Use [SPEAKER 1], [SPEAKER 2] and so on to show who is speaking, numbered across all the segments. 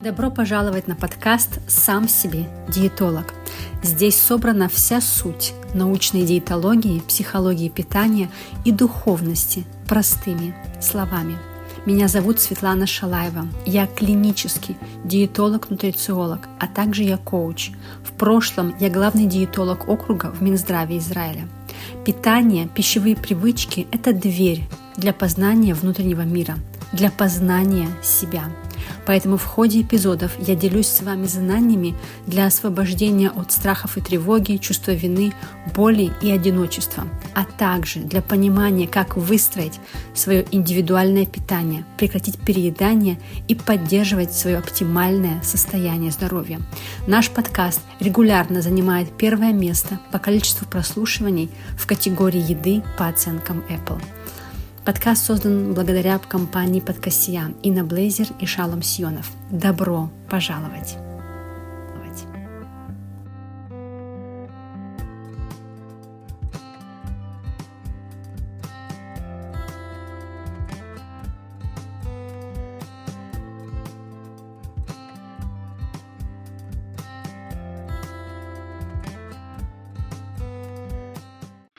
[SPEAKER 1] Добро пожаловать на подкаст «Сам себе диетолог». Здесь собрана вся суть научной диетологии, психологии питания и духовности простыми словами. Меня зовут Светлана Шалаева. Я клинический диетолог-нутрициолог, а также я коуч. В прошлом я главный диетолог округа в Минздраве Израиля. Питание, пищевые привычки – это дверь для познания внутреннего мира, для познания себя – Поэтому в ходе эпизодов я делюсь с вами знаниями для освобождения от страхов и тревоги, чувства вины, боли и одиночества, а также для понимания, как выстроить свое индивидуальное питание, прекратить переедание и поддерживать свое оптимальное состояние здоровья. Наш подкаст регулярно занимает первое место по количеству прослушиваний в категории еды по оценкам Apple. Подкаст создан благодаря компании Подкасия Инна Блейзер и Шалом Сионов. Добро пожаловать!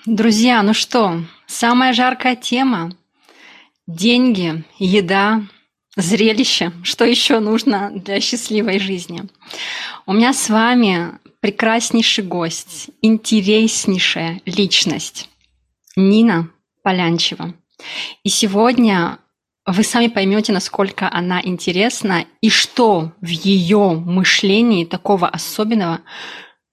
[SPEAKER 1] Друзья, ну что, самая жаркая тема деньги, еда, зрелище, что еще нужно для счастливой жизни. У меня с вами прекраснейший гость, интереснейшая личность Нина Полянчева. И сегодня вы сами поймете, насколько она интересна и что в ее мышлении такого особенного,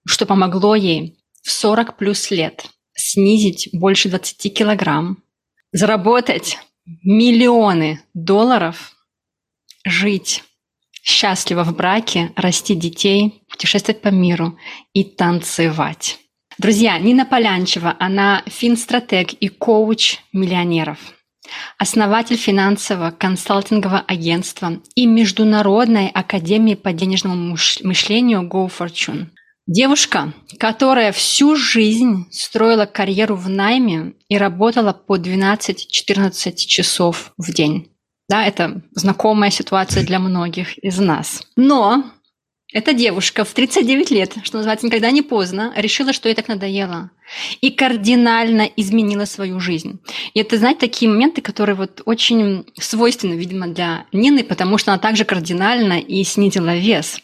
[SPEAKER 1] что помогло ей в 40 плюс лет снизить больше 20 килограмм, заработать миллионы долларов, жить счастливо в браке, расти детей, путешествовать по миру и танцевать. Друзья, Нина Полянчева, она финстратег и коуч миллионеров, основатель финансового консалтингового агентства и Международной академии по денежному мышлению Go Fortune. Девушка, которая всю жизнь строила карьеру в найме и работала по 12-14 часов в день. Да, это знакомая ситуация для многих из нас. Но эта девушка в 39 лет, что называется, никогда не поздно, решила, что ей так надоело. И кардинально изменила свою жизнь. И это, знаете, такие моменты, которые вот очень свойственны, видимо, для Нины, потому что она также кардинально и снизила вес.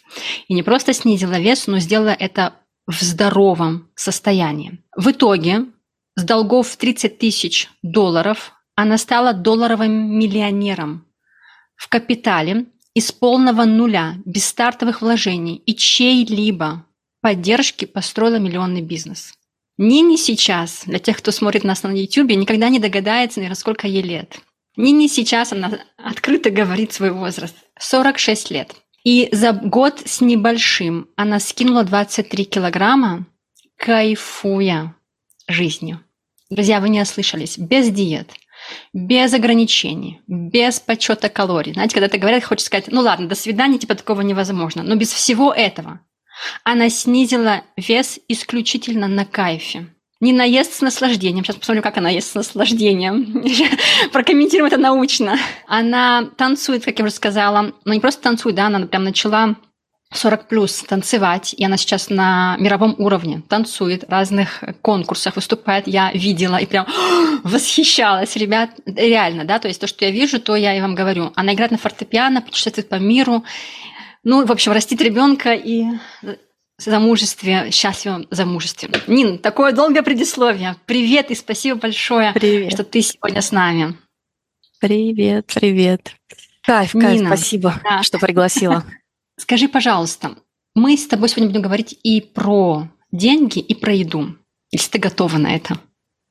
[SPEAKER 1] И не просто снизила вес, но сделала это в здоровом состоянии. В итоге с долгов в 30 тысяч долларов она стала долларовым миллионером. В капитале из полного нуля, без стартовых вложений и чьей-либо поддержки построила миллионный бизнес. Нине сейчас, для тех, кто смотрит нас на YouTube, никогда не догадается, наверное, сколько ей лет. Нине сейчас она открыто говорит свой возраст. 46 лет. И за год с небольшим она скинула 23 килограмма, кайфуя жизнью. Друзья, вы не ослышались. Без диет – без ограничений, без подсчета калорий. Знаете, когда это говорят, хочется сказать, ну ладно, до свидания, типа такого невозможно. Но без всего этого она снизила вес исключительно на кайфе. Не наест с наслаждением. Сейчас посмотрим, как она ест с наслаждением. Прокомментируем это научно. Она танцует, как я уже сказала. Но не просто танцует, да, она прям начала 40 плюс танцевать, и она сейчас на мировом уровне танцует, в разных конкурсах выступает, я видела и прям восхищалась, ребят, реально, да, то есть то, что я вижу, то я и вам говорю. Она играет на фортепиано, путешествует по миру, ну, в общем, растит ребенка и замужестве, счастливом замужестве. Нин, такое долгое предисловие. Привет и спасибо большое, привет. что ты сегодня с нами.
[SPEAKER 2] Привет, привет. Кайф, кайф, Нина, спасибо, да. что пригласила.
[SPEAKER 1] Скажи, пожалуйста, мы с тобой сегодня будем говорить и про деньги, и про еду, если ты готова на это.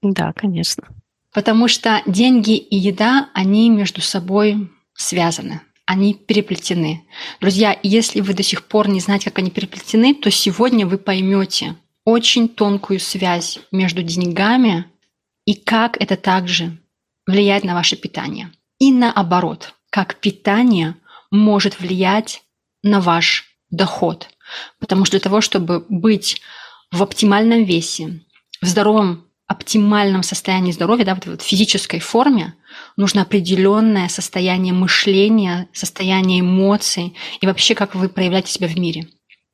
[SPEAKER 2] Да, конечно.
[SPEAKER 1] Потому что деньги и еда, они между собой связаны, они переплетены. Друзья, если вы до сих пор не знаете, как они переплетены, то сегодня вы поймете очень тонкую связь между деньгами и как это также влияет на ваше питание. И наоборот, как питание может влиять на ваш доход. Потому что для того, чтобы быть в оптимальном весе, в здоровом оптимальном состоянии здоровья, да, вот, вот физической форме, нужно определенное состояние мышления, состояние эмоций и вообще, как вы проявляете себя в мире.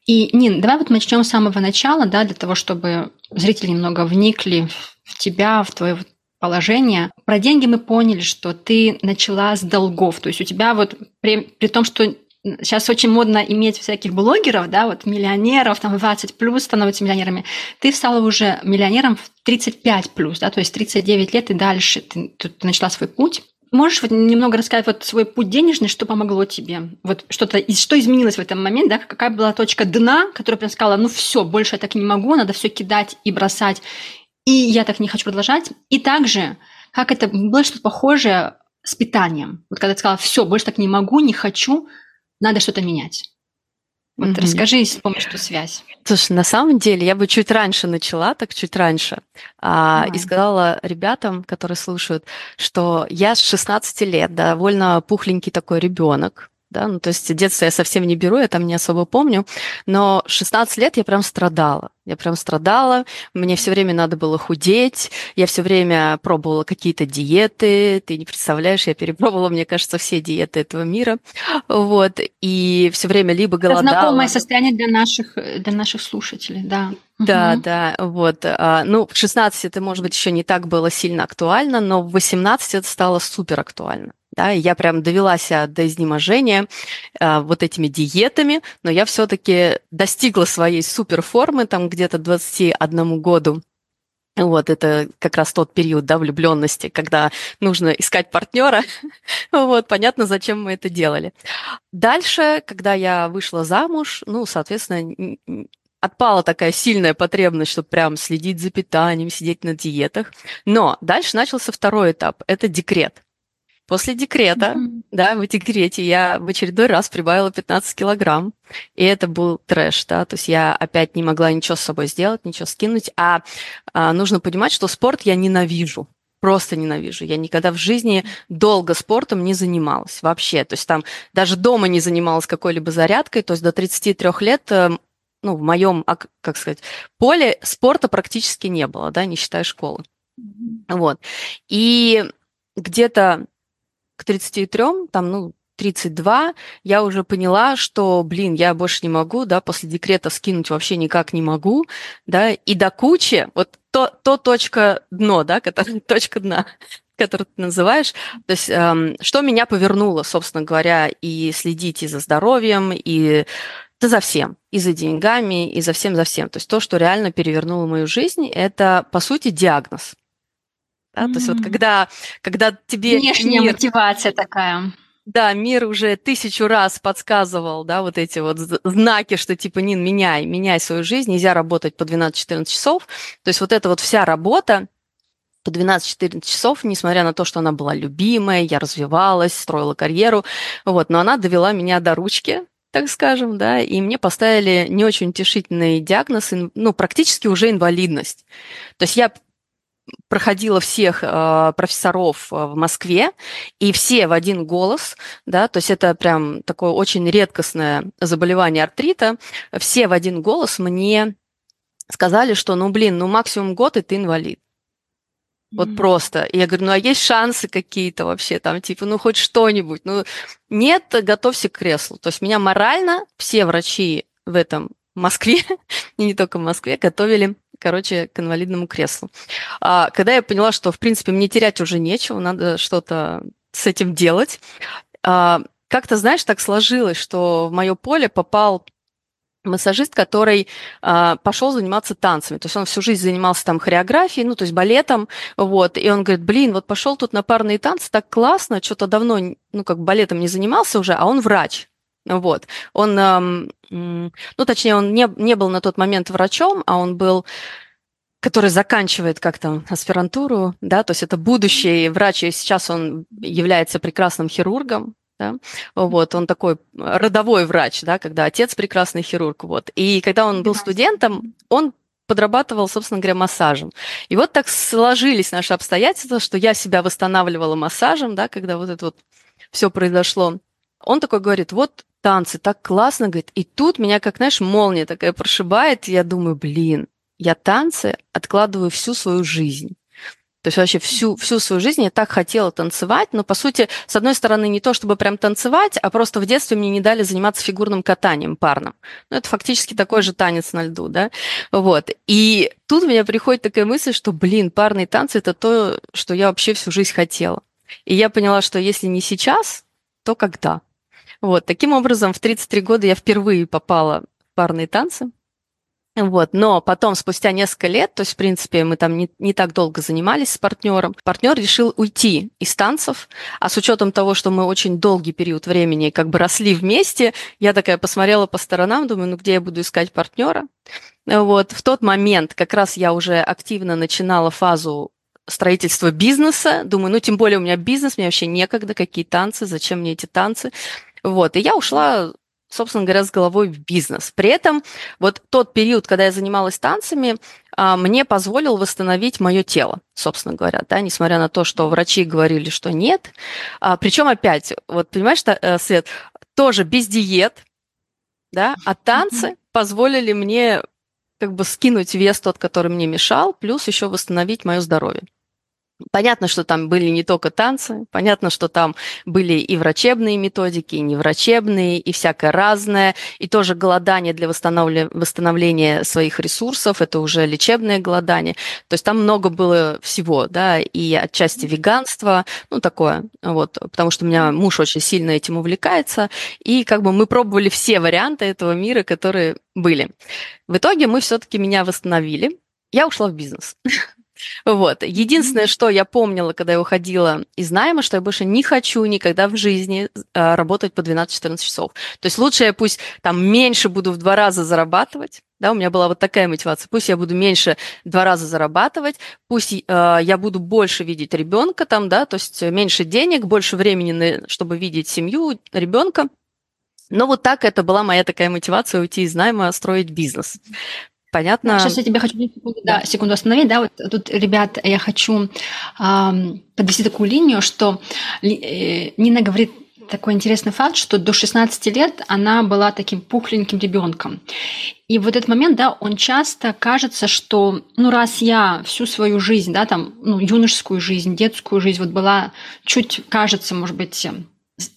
[SPEAKER 1] И, Нин, давай вот начнем с самого начала, да, для того, чтобы зрители немного вникли в тебя, в твое положение. Про деньги мы поняли, что ты начала с долгов. То есть у тебя вот при, при том, что сейчас очень модно иметь всяких блогеров, да, вот миллионеров, там 20 плюс становятся миллионерами. Ты стала уже миллионером в 35 плюс, да, то есть 39 лет и дальше ты, ты начала свой путь. Можешь вот немного рассказать вот свой путь денежный, что помогло тебе? Вот что-то, что изменилось в этом момент, да? Какая была точка дна, которая прям сказала, ну все, больше я так не могу, надо все кидать и бросать, и я так не хочу продолжать. И также, как это было что-то похожее с питанием. Вот когда ты сказала, все, больше так не могу, не хочу, надо что-то менять. Вот mm-hmm. расскажи, с помощью связь.
[SPEAKER 2] Слушай, на самом деле я бы чуть раньше начала, так чуть раньше, а, и сказала ребятам, которые слушают, что я с 16 лет довольно пухленький такой ребенок, да, ну то есть детство я совсем не беру, я там не особо помню, но 16 лет я прям страдала. Я прям страдала, мне все время надо было худеть, я все время пробовала какие-то диеты, ты не представляешь, я перепробовала, мне кажется, все диеты этого мира, вот, и все время либо голодала. Это
[SPEAKER 1] знакомое состояние для наших, для наших слушателей, да.
[SPEAKER 2] Да, угу. да, вот. А, ну, в 16 это, может быть, еще не так было сильно актуально, но в 18 это стало супер актуально да, и я прям довела себя до изнеможения э, вот этими диетами, но я все-таки достигла своей суперформы там где-то 21 году. Вот, это как раз тот период, да, влюбленности, когда нужно искать партнера. вот, понятно, зачем мы это делали. Дальше, когда я вышла замуж, ну, соответственно, отпала такая сильная потребность, чтобы прям следить за питанием, сидеть на диетах. Но дальше начался второй этап – это декрет. После декрета, mm-hmm. да, в декрете я в очередной раз прибавила 15 килограмм, и это был трэш, да, то есть я опять не могла ничего с собой сделать, ничего скинуть, а, а нужно понимать, что спорт я ненавижу, просто ненавижу. Я никогда в жизни долго спортом не занималась вообще. То есть там даже дома не занималась какой-либо зарядкой. То есть до 33 лет, э, ну, в моем, как сказать, поле спорта практически не было, да, не считая школы. Вот. И где-то к 33, там, ну, 32, я уже поняла, что, блин, я больше не могу, да, после декрета скинуть вообще никак не могу, да, и до кучи, вот то, то точка дно, да, которая, точка дна, которую ты называешь, то есть эм, что меня повернуло, собственно говоря, и следить и за здоровьем, и да за всем, и за деньгами, и за всем, за всем. То есть то, что реально перевернуло мою жизнь, это, по сути, диагноз. Да? Mm-hmm. То есть вот когда, когда тебе...
[SPEAKER 1] Внешняя мир, мотивация такая.
[SPEAKER 2] Да, мир уже тысячу раз подсказывал, да, вот эти вот знаки, что типа, Нин, меняй, меняй свою жизнь, нельзя работать по 12-14 часов. То есть вот эта вот вся работа, по 12-14 часов, несмотря на то, что она была любимая, я развивалась, строила карьеру, вот, но она довела меня до ручки, так скажем, да, и мне поставили не очень утешительный диагноз, ну, практически уже инвалидность. То есть я проходила всех э, профессоров э, в Москве, и все в один голос, да, то есть это прям такое очень редкостное заболевание артрита, все в один голос мне сказали, что, ну, блин, ну, максимум год, и ты инвалид. Вот mm-hmm. просто. И я говорю, ну а есть шансы какие-то вообще там, типа, ну хоть что-нибудь. Ну нет, готовься к креслу. То есть меня морально все врачи в этом Москве, и не только в Москве, готовили короче, к инвалидному креслу. А, когда я поняла, что, в принципе, мне терять уже нечего, надо что-то с этим делать, а, как-то, знаешь, так сложилось, что в мое поле попал массажист, который э, пошел заниматься танцами. То есть он всю жизнь занимался там хореографией, ну, то есть балетом, вот. И он говорит, блин, вот пошел тут на парные танцы, так классно, что-то давно, ну, как балетом не занимался уже, а он врач. Вот. Он, ну, точнее, он не, не был на тот момент врачом, а он был который заканчивает как там аспирантуру, да, то есть это будущий врач, и сейчас он является прекрасным хирургом, да, вот, он такой родовой врач, да, когда отец прекрасный хирург, вот, и когда он был студентом, он подрабатывал, собственно говоря, массажем. И вот так сложились наши обстоятельства, что я себя восстанавливала массажем, да, когда вот это вот все произошло. Он такой говорит, вот танцы, так классно, говорит. И тут меня, как, знаешь, молния такая прошибает, и я думаю, блин, я танцы откладываю всю свою жизнь. То есть вообще всю, всю свою жизнь я так хотела танцевать, но, по сути, с одной стороны, не то чтобы прям танцевать, а просто в детстве мне не дали заниматься фигурным катанием парным. Ну, это фактически такой же танец на льду, да? Вот. И тут у меня приходит такая мысль, что, блин, парные танцы – это то, что я вообще всю жизнь хотела. И я поняла, что если не сейчас, то когда? Вот. Таким образом, в 33 года я впервые попала в парные танцы. Вот, но потом, спустя несколько лет, то есть, в принципе, мы там не, не так долго занимались с партнером, партнер решил уйти из танцев, а с учетом того, что мы очень долгий период времени как бы росли вместе, я такая посмотрела по сторонам, думаю, ну где я буду искать партнера? Вот, в тот момент как раз я уже активно начинала фазу строительства бизнеса, думаю, ну тем более у меня бизнес, мне вообще некогда, какие танцы, зачем мне эти танцы? Вот, и я ушла собственно говоря, с головой в бизнес. При этом вот тот период, когда я занималась танцами, а, мне позволил восстановить мое тело, собственно говоря, да, несмотря на то, что врачи говорили, что нет. А, Причем опять, вот понимаешь, э, Свет, тоже без диет, да, а танцы позволили мне как бы скинуть вес тот, который мне мешал, плюс еще восстановить мое здоровье. Понятно, что там были не только танцы, понятно, что там были и врачебные методики, и неврачебные, и всякое разное, и тоже голодание для восстановления своих ресурсов, это уже лечебное голодание. То есть там много было всего, да, и отчасти веганство, ну, такое, вот, потому что у меня муж очень сильно этим увлекается, и как бы мы пробовали все варианты этого мира, которые были. В итоге мы все-таки меня восстановили, я ушла в бизнес. Вот. Единственное, что я помнила, когда я уходила из найма, что я больше не хочу никогда в жизни э, работать по 12-14 часов. То есть лучше я пусть там меньше буду в два раза зарабатывать, да, у меня была вот такая мотивация. Пусть я буду меньше два раза зарабатывать, пусть э, я буду больше видеть ребенка там, да, то есть меньше денег, больше времени, на, чтобы видеть семью, ребенка. Но вот так это была моя такая мотивация уйти из найма, строить бизнес. Понятно?
[SPEAKER 1] Сейчас я тебя хочу да, секунду остановить. Да, вот тут, ребят, я хочу э, подвести такую линию, что э, Нина говорит такой интересный факт, что до 16 лет она была таким пухленьким ребенком. И вот этот момент, да, он часто кажется, что, ну, раз я всю свою жизнь, да, там, ну, юношескую жизнь, детскую жизнь, вот была чуть, кажется, может быть,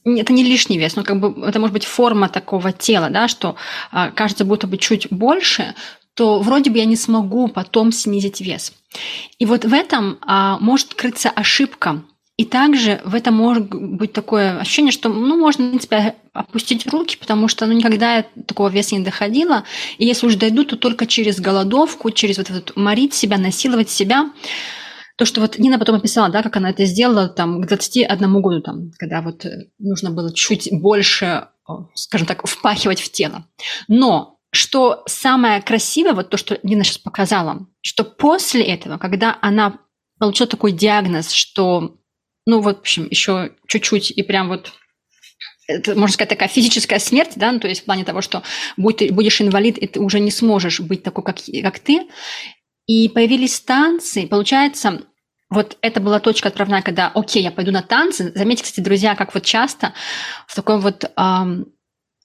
[SPEAKER 1] это не лишний вес, но как бы это может быть форма такого тела, да, что а, кажется, будто бы чуть больше, то вроде бы я не смогу потом снизить вес. И вот в этом а, может крыться ошибка. И также в этом может быть такое ощущение, что ну, можно, в принципе, опустить руки, потому что ну, никогда я такого веса не доходила. И если уж дойду, то только через голодовку, через вот этот морить себя, насиловать себя. То, что вот Нина потом описала, да, как она это сделала там, к 21 году, там, когда вот э, нужно было чуть больше, скажем так, впахивать в тело. Но что самое красивое, вот то, что Нина сейчас показала, что после этого, когда она получила такой диагноз, что, ну, вот, в общем, еще чуть-чуть и прям вот это, можно сказать, такая физическая смерть, да, ну, то есть в плане того, что будь ты будешь инвалид, и ты уже не сможешь быть такой, как, как ты. И появились танцы, получается, вот это была точка отправная, когда, окей, я пойду на танцы. Заметьте, кстати, друзья, как вот часто в такой вот эм,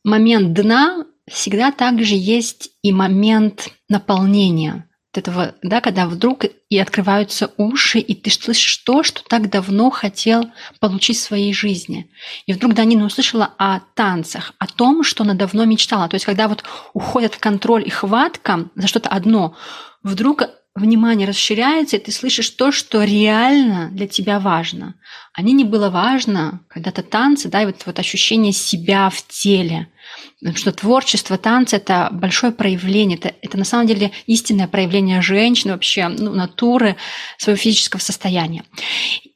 [SPEAKER 1] момент дна всегда также есть и момент наполнения этого, да, когда вдруг и открываются уши, и ты слышишь то, что так давно хотел получить в своей жизни. И вдруг Данина услышала о танцах, о том, что она давно мечтала. То есть, когда вот уходит контроль и хватка за что-то одно, вдруг внимание расширяется, и ты слышишь то, что реально для тебя важно. А мне не было важно когда-то танцы, да, и вот, вот ощущение себя в теле. Потому что творчество, танцы – это большое проявление, это, это на самом деле истинное проявление женщины, вообще ну, натуры, своего физического состояния.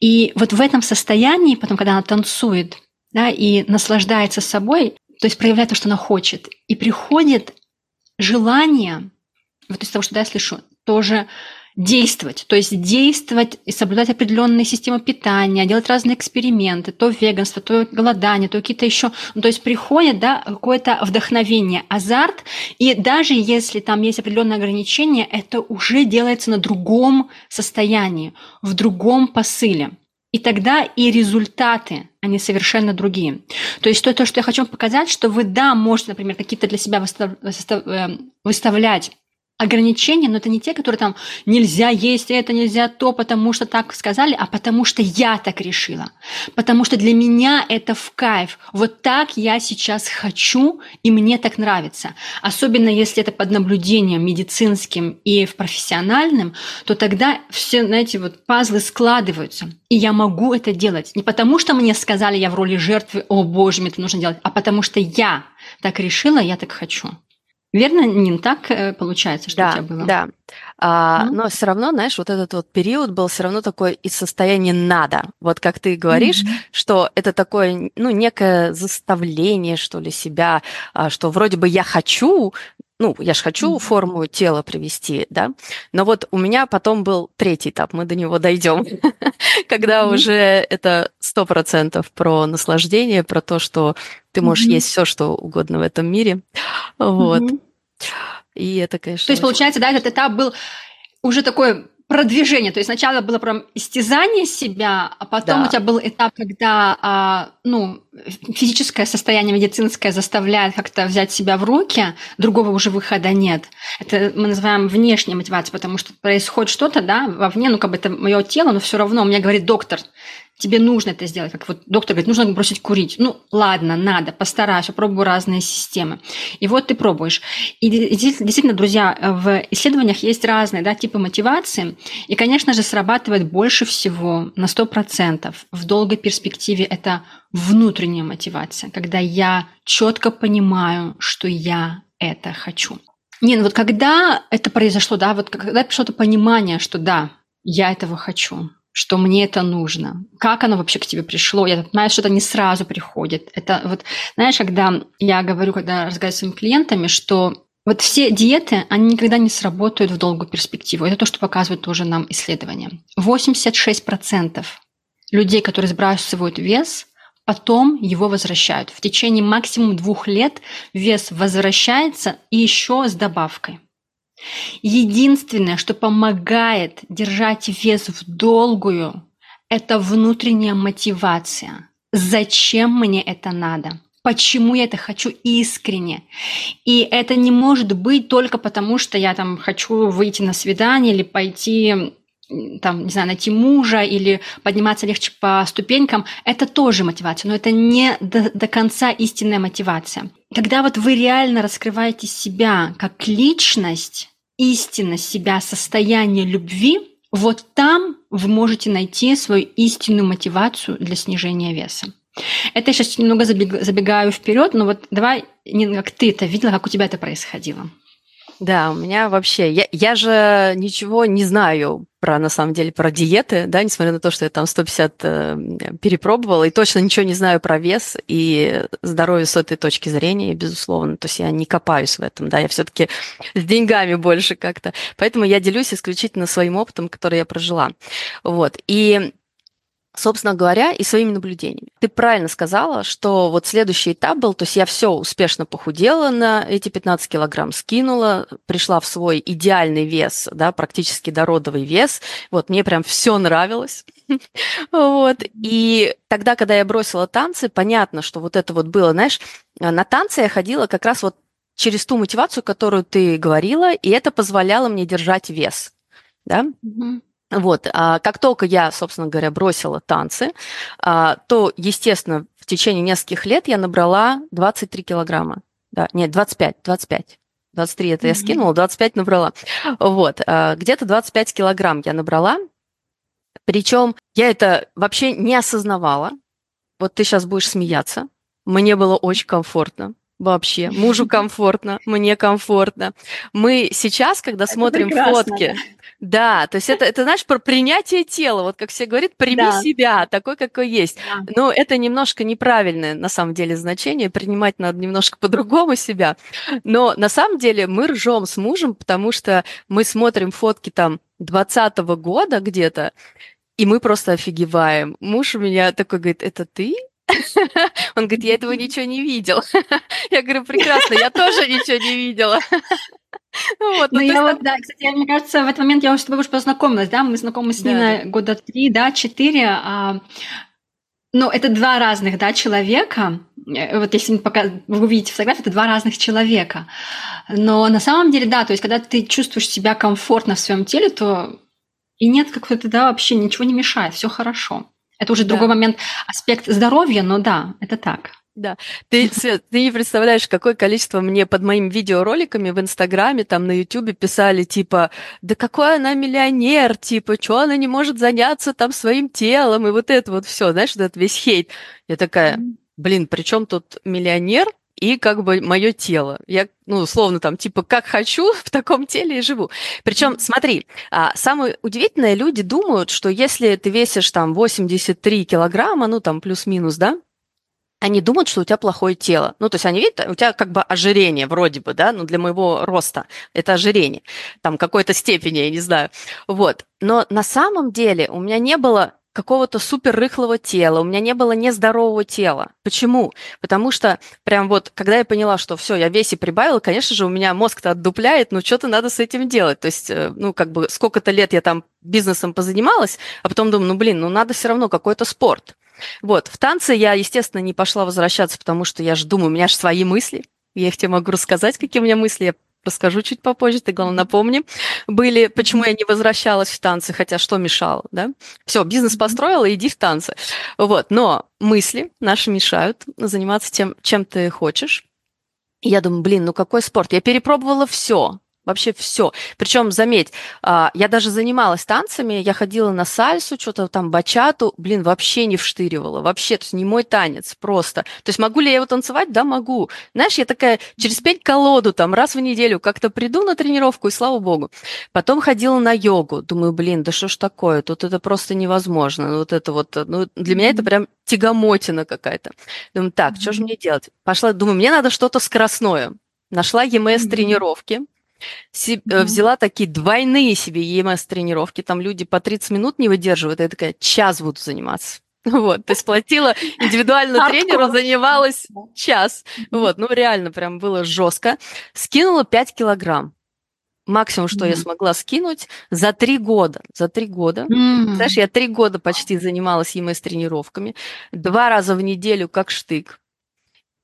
[SPEAKER 1] И вот в этом состоянии, потом, когда она танцует, да, и наслаждается собой, то есть проявляет то, что она хочет, и приходит желание, вот из того, что да, я слышу, тоже действовать, то есть действовать и соблюдать определенные системы питания, делать разные эксперименты, то веганство, то голодание, то какие-то еще, ну, то есть приходит, да, какое-то вдохновение, азарт, и даже если там есть определенные ограничения, это уже делается на другом состоянии, в другом посыле. И тогда и результаты, они совершенно другие. То есть то, то что я хочу показать, что вы, да, можете, например, какие-то для себя э, выставлять ограничения, но это не те, которые там нельзя есть это, нельзя то, потому что так сказали, а потому что я так решила. Потому что для меня это в кайф. Вот так я сейчас хочу, и мне так нравится. Особенно если это под наблюдением медицинским и в профессиональном, то тогда все, знаете, вот пазлы складываются. И я могу это делать. Не потому что мне сказали, я в роли жертвы, о боже, мне это нужно делать, а потому что я так решила, я так хочу. Верно, Нин, так э, получается, что
[SPEAKER 2] да,
[SPEAKER 1] у тебя было?
[SPEAKER 2] Да, а, mm-hmm. но все равно, знаешь, вот этот вот период был все равно такой из состояния надо. Вот как ты говоришь, mm-hmm. что это такое, ну, некое заставление, что ли, себя, а, что вроде бы я хочу, ну, я же хочу форму тела привести, да, но вот у меня потом был третий этап, мы до него дойдем, когда уже это сто процентов про наслаждение, про то, что ты можешь есть все, что угодно в этом мире, вот. И это, конечно.
[SPEAKER 1] То есть, получается, да, этот этап был уже такой продвижение. То есть сначала было прям истязание себя, а потом да. у тебя был этап, когда а, ну, физическое состояние медицинское заставляет как-то взять себя в руки, другого уже выхода нет. Это мы называем внешняя мотивация, потому что происходит что-то, да, вовне, ну, как бы это мое тело, но все равно мне говорит доктор, тебе нужно это сделать. Как вот доктор говорит, нужно бросить курить. Ну, ладно, надо, постараюсь, попробую разные системы. И вот ты пробуешь. И действительно, друзья, в исследованиях есть разные да, типы мотивации. И, конечно же, срабатывает больше всего на 100%. В долгой перспективе это внутренняя мотивация, когда я четко понимаю, что я это хочу. Не, ну вот когда это произошло, да, вот когда пришло то понимание, что да, я этого хочу, что мне это нужно. Как оно вообще к тебе пришло? Я знаю, что это не сразу приходит. Это вот, знаешь, когда я говорю, когда разговариваю с своими клиентами, что вот все диеты, они никогда не сработают в долгую перспективу. Это то, что показывают тоже нам исследования. 86% людей, которые сбрасывают вес, потом его возвращают. В течение максимум двух лет вес возвращается и еще с добавкой. Единственное, что помогает держать вес в долгую, это внутренняя мотивация. Зачем мне это надо? Почему я это хочу искренне? И это не может быть только потому, что я там хочу выйти на свидание или пойти там, не знаю, найти мужа или подниматься легче по ступенькам, это тоже мотивация, но это не до, до конца истинная мотивация. Когда вот вы реально раскрываете себя как личность, истинно себя, состояние любви, вот там вы можете найти свою истинную мотивацию для снижения веса. Это я сейчас немного забегаю вперед, но вот давай, как ты это видела, как у тебя это происходило?
[SPEAKER 2] Да, у меня вообще... Я, я же ничего не знаю про, на самом деле, про диеты, да, несмотря на то, что я там 150 э, перепробовала, и точно ничего не знаю про вес и здоровье с этой точки зрения, безусловно. То есть я не копаюсь в этом, да, я все таки с деньгами больше как-то. Поэтому я делюсь исключительно своим опытом, который я прожила. Вот. И собственно говоря, и своими наблюдениями. Ты правильно сказала, что вот следующий этап был, то есть я все успешно похудела на эти 15 килограмм, скинула, пришла в свой идеальный вес, да, практически дородовый вес. Вот мне прям все нравилось. Вот. И тогда, когда я бросила танцы, понятно, что вот это вот было, знаешь, на танцы я ходила как раз вот через ту мотивацию, которую ты говорила, и это позволяло мне держать вес. Да? Mm-hmm. Вот, а как только я, собственно говоря, бросила танцы, а, то, естественно, в течение нескольких лет я набрала 23 килограмма. Да, нет, 25, 25. 23 это mm-hmm. я скинула, 25 набрала. Вот, а, где-то 25 килограмм я набрала. Причем я это вообще не осознавала. Вот ты сейчас будешь смеяться. Мне было очень комфортно вообще. Мужу комфортно, мне комфортно. Мы сейчас, когда это смотрим фотки, да, то есть это, это, знаешь, про принятие тела. Вот как все говорят, прими да. себя такой, какой есть. Да. Но это немножко неправильное, на самом деле, значение. Принимать надо немножко по-другому себя. Но на самом деле мы ржем с мужем, потому что мы смотрим фотки там 20 года где-то, и мы просто офигеваем. Муж у меня такой говорит, это ты? Он говорит, я этого ничего не видел. Я говорю, прекрасно, я тоже ничего не видела.
[SPEAKER 1] Ну, вот, ну, ну я вот, да, кстати, мне кажется, в этот момент я уже с тобой уже познакомилась, да, мы знакомы с Ниной да, да. года три, да, четыре, а, но это два разных, да, человека, э, вот если пока вы увидите фотографию, это два разных человека. Но на самом деле, да, то есть когда ты чувствуешь себя комфортно в своем теле, то и нет какого-то, да, вообще ничего не мешает, все хорошо. Это уже да. другой момент, аспект здоровья, но да, это так.
[SPEAKER 2] Да, ты, Свет, ты не представляешь, какое количество мне под моими видеороликами в Инстаграме, там на Ютубе писали, типа, да какой она миллионер, типа, что она не может заняться там своим телом, и вот это вот все, знаешь, вот этот весь хейт. Я такая, блин, при чем тут миллионер и как бы мое тело. Я, ну, условно, там, типа, как хочу, в таком теле и живу. Причем, смотри, а, самое удивительное, люди думают, что если ты весишь там 83 килограмма, ну, там, плюс-минус, да, они думают, что у тебя плохое тело. Ну, то есть они видят, у тебя как бы ожирение вроде бы, да, ну, для моего роста это ожирение, там какой-то степени, я не знаю. Вот. Но на самом деле у меня не было какого-то супер рыхлого тела, у меня не было нездорового тела. Почему? Потому что прям вот, когда я поняла, что все, я весе прибавила, конечно же, у меня мозг-то отдупляет, ну что-то надо с этим делать. То есть, э, ну как бы сколько-то лет я там бизнесом позанималась, а потом думаю, ну блин, ну надо все равно какой-то спорт. Вот, в танцы я, естественно, не пошла возвращаться, потому что я же думаю, у меня же свои мысли, я их тебе могу рассказать, какие у меня мысли, я расскажу чуть попозже, ты, главное, напомни, были, почему я не возвращалась в танцы, хотя что мешало, да? Все, бизнес построила, иди в танцы. Вот, но мысли наши мешают заниматься тем, чем ты хочешь. И я думаю, блин, ну какой спорт? Я перепробовала все, Вообще все. Причем, заметь, а, я даже занималась танцами, я ходила на сальсу, что-то там бачату, блин, вообще не вштыривала, вообще, то есть не мой танец, просто. То есть могу ли я его танцевать? Да, могу. Знаешь, я такая через пять колоду там раз в неделю как-то приду на тренировку, и слава богу. Потом ходила на йогу, думаю, блин, да что ж такое, тут это просто невозможно. Вот это вот, ну, для меня это прям тягомотина какая-то. Думаю, так, что же мне делать? Пошла, думаю, мне надо что-то скоростное. Нашла ЕМС-тренировки, mm-hmm. взяла такие двойные себе EMS-тренировки, там люди по 30 минут не выдерживают, я такая, час буду заниматься. Вот, то есть платила индивидуальному тренеру, занималась час. Вот, ну реально прям было жестко. Скинула 5 килограмм. Максимум, что mm-hmm. я смогла скинуть за три года. За три года. Mm-hmm. Знаешь, я три года почти занималась ЕМС-тренировками. Два раза в неделю как штык.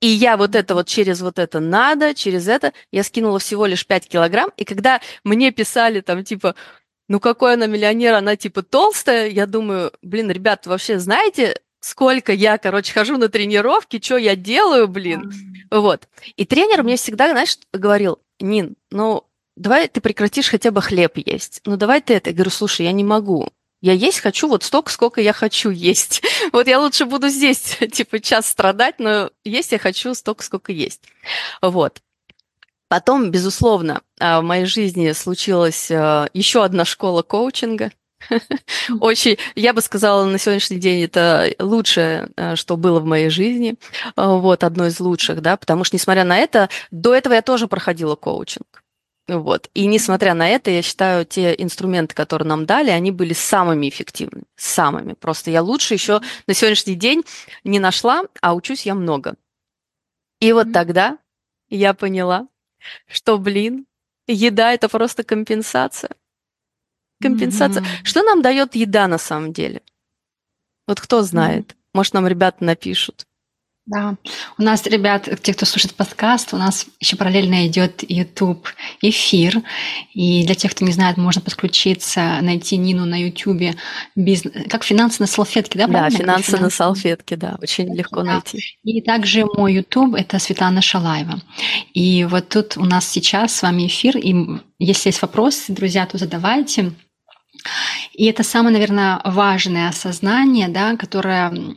[SPEAKER 2] И я вот это вот через вот это надо, через это, я скинула всего лишь 5 килограмм. И когда мне писали там типа, ну какой она миллионер, она типа толстая, я думаю, блин, ребят, вообще знаете, сколько я, короче, хожу на тренировки, что я делаю, блин. Вот. И тренер мне всегда, знаешь, говорил, Нин, ну давай ты прекратишь хотя бы хлеб есть. Ну давай ты это. Я говорю, слушай, я не могу. Я есть хочу вот столько, сколько я хочу есть. Вот я лучше буду здесь, типа, час страдать, но есть я хочу столько, сколько есть. Вот. Потом, безусловно, а, в моей жизни случилась а, еще одна школа коучинга. Очень, я бы сказала, на сегодняшний день это лучшее, а, что было в моей жизни. Вот, одно из лучших, да, потому что, несмотря на это, до этого я тоже проходила коучинг. Вот. И несмотря на это, я считаю, те инструменты, которые нам дали, они были самыми эффективными. Самыми. Просто я лучше еще на сегодняшний день не нашла, а учусь я много. И вот тогда я поняла, что, блин, еда это просто компенсация. Компенсация. Mm-hmm. Что нам дает еда на самом деле? Вот кто знает? Mm-hmm. Может, нам ребята напишут.
[SPEAKER 1] Да, у нас, ребят, те, кто слушает подкаст, у нас еще параллельно идет YouTube эфир. И для тех, кто не знает, можно подключиться, найти Нину на YouTube. Бизнес... Как финансы на салфетке, да?
[SPEAKER 2] Да, финансы, финансы на салфетке, да, очень легко да. найти.
[SPEAKER 1] И также мой YouTube – это Светлана Шалаева. И вот тут у нас сейчас с вами эфир, и если есть вопросы, друзья, то задавайте. И это самое, наверное, важное осознание, да, которое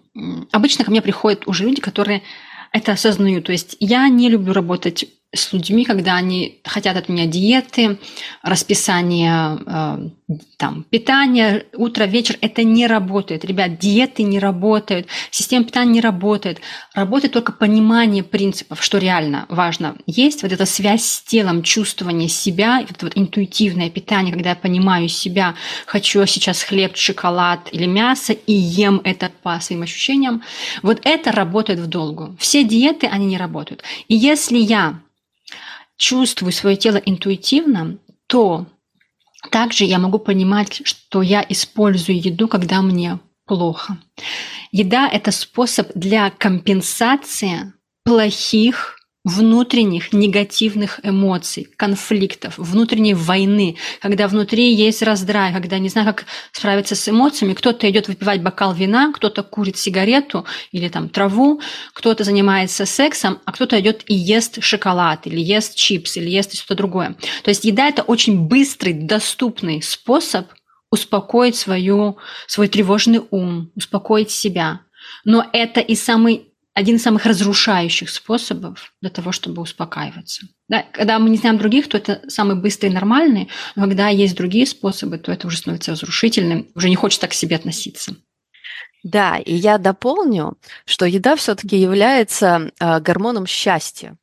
[SPEAKER 1] обычно ко мне приходят уже люди, которые это осознают. То есть я не люблю работать с людьми, когда они хотят от меня диеты, расписание э, там, питания, утро, вечер. Это не работает. Ребят, диеты не работают, система питания не работает. Работает только понимание принципов, что реально важно. Есть вот эта связь с телом, чувствование себя, вот это вот интуитивное питание, когда я понимаю себя, хочу сейчас хлеб, шоколад или мясо и ем это по своим ощущениям. Вот это работает в долгу. Все диеты, они не работают. И если я чувствую свое тело интуитивно, то также я могу понимать, что я использую еду, когда мне плохо. Еда – это способ для компенсации плохих внутренних негативных эмоций, конфликтов, внутренней войны, когда внутри есть раздрай, когда не знаю, как справиться с эмоциями, кто-то идет выпивать бокал вина, кто-то курит сигарету или там траву, кто-то занимается сексом, а кто-то идет и ест шоколад, или ест чипсы, или ест что-то другое. То есть еда – это очень быстрый, доступный способ успокоить свою, свой тревожный ум, успокоить себя. Но это и самый один из самых разрушающих способов для того, чтобы успокаиваться. Да, когда мы не знаем других, то это самый быстрый и нормальный, но когда есть другие способы, то это уже становится разрушительным, уже не хочется так к себе относиться.
[SPEAKER 2] Да, и я дополню, что еда все-таки является э, гормоном счастья.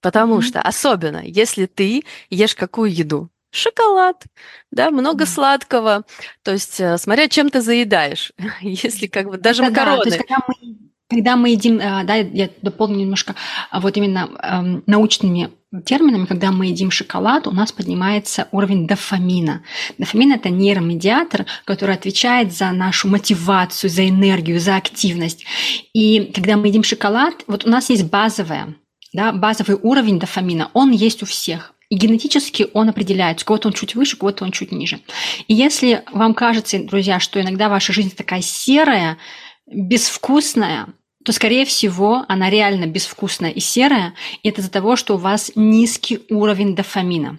[SPEAKER 2] Потому mm-hmm. что особенно, если ты ешь какую еду? Шоколад, да, много mm-hmm. сладкого. То есть, э, смотря чем ты заедаешь. если как бы даже да, макароны. Да, то есть, когда
[SPEAKER 1] мы когда мы едим, э, да, я дополню немножко, а вот именно эм, научными терминами, когда мы едим шоколад, у нас поднимается уровень дофамина. Дофамин – это нейромедиатор, который отвечает за нашу мотивацию, за энергию, за активность. И когда мы едим шоколад, вот у нас есть базовая, да, базовый уровень дофамина, он есть у всех. И генетически он определяется. У кого-то он чуть выше, у кого-то он чуть ниже. И если вам кажется, друзья, что иногда ваша жизнь такая серая, безвкусная, то, скорее всего, она реально безвкусная и серая, и это из-за того, что у вас низкий уровень дофамина.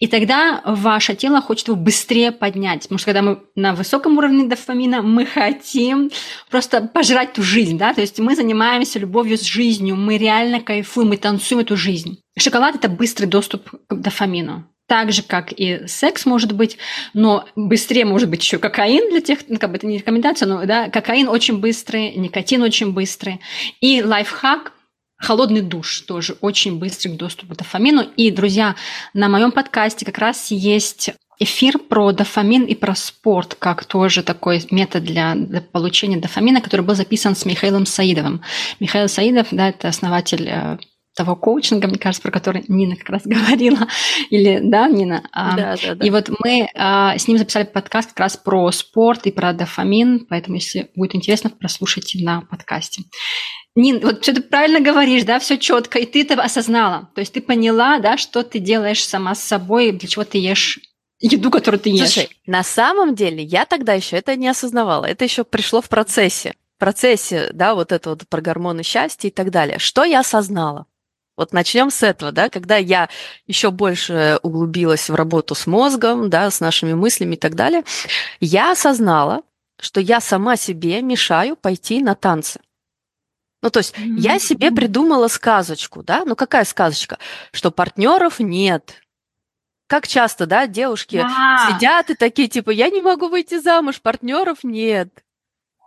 [SPEAKER 1] И тогда ваше тело хочет его быстрее поднять. Потому что когда мы на высоком уровне дофамина, мы хотим просто пожрать ту жизнь. Да? То есть мы занимаемся любовью с жизнью, мы реально кайфуем, мы танцуем эту жизнь. Шоколад – это быстрый доступ к дофамину так же, как и секс может быть, но быстрее может быть еще кокаин для тех, ну, как бы это не рекомендация, но да, кокаин очень быстрый, никотин очень быстрый. И лайфхак Холодный душ тоже очень быстрый доступ к дофамину. И, друзья, на моем подкасте как раз есть эфир про дофамин и про спорт, как тоже такой метод для, получения дофамина, который был записан с Михаилом Саидовым. Михаил Саидов, да, это основатель э, того коучинга, мне кажется, про который Нина как раз говорила, или, да, Нина? А, да, да, да. И вот мы а, с ним записали подкаст как раз про спорт и про дофамин, поэтому, если будет интересно, прослушайте на подкасте. Нин, вот что ты правильно говоришь, да, все четко, и ты это осознала. То есть ты поняла, да, что ты делаешь сама с собой, для чего ты ешь еду, которую ты ешь. Слушай,
[SPEAKER 2] на самом деле я тогда еще это не осознавала, это еще пришло в процессе. В процессе, да, вот это вот про гормоны счастья и так далее. Что я осознала? Вот начнем с этого, да, когда я еще больше углубилась в работу с мозгом, да, с нашими мыслями и так далее, я осознала, что я сама себе мешаю пойти на танцы. Ну, то есть mm-hmm. я себе придумала сказочку, да? Ну, какая сказочка? Что партнеров нет. Как часто, да, девушки сидят и такие, типа, я не могу выйти замуж, партнеров нет.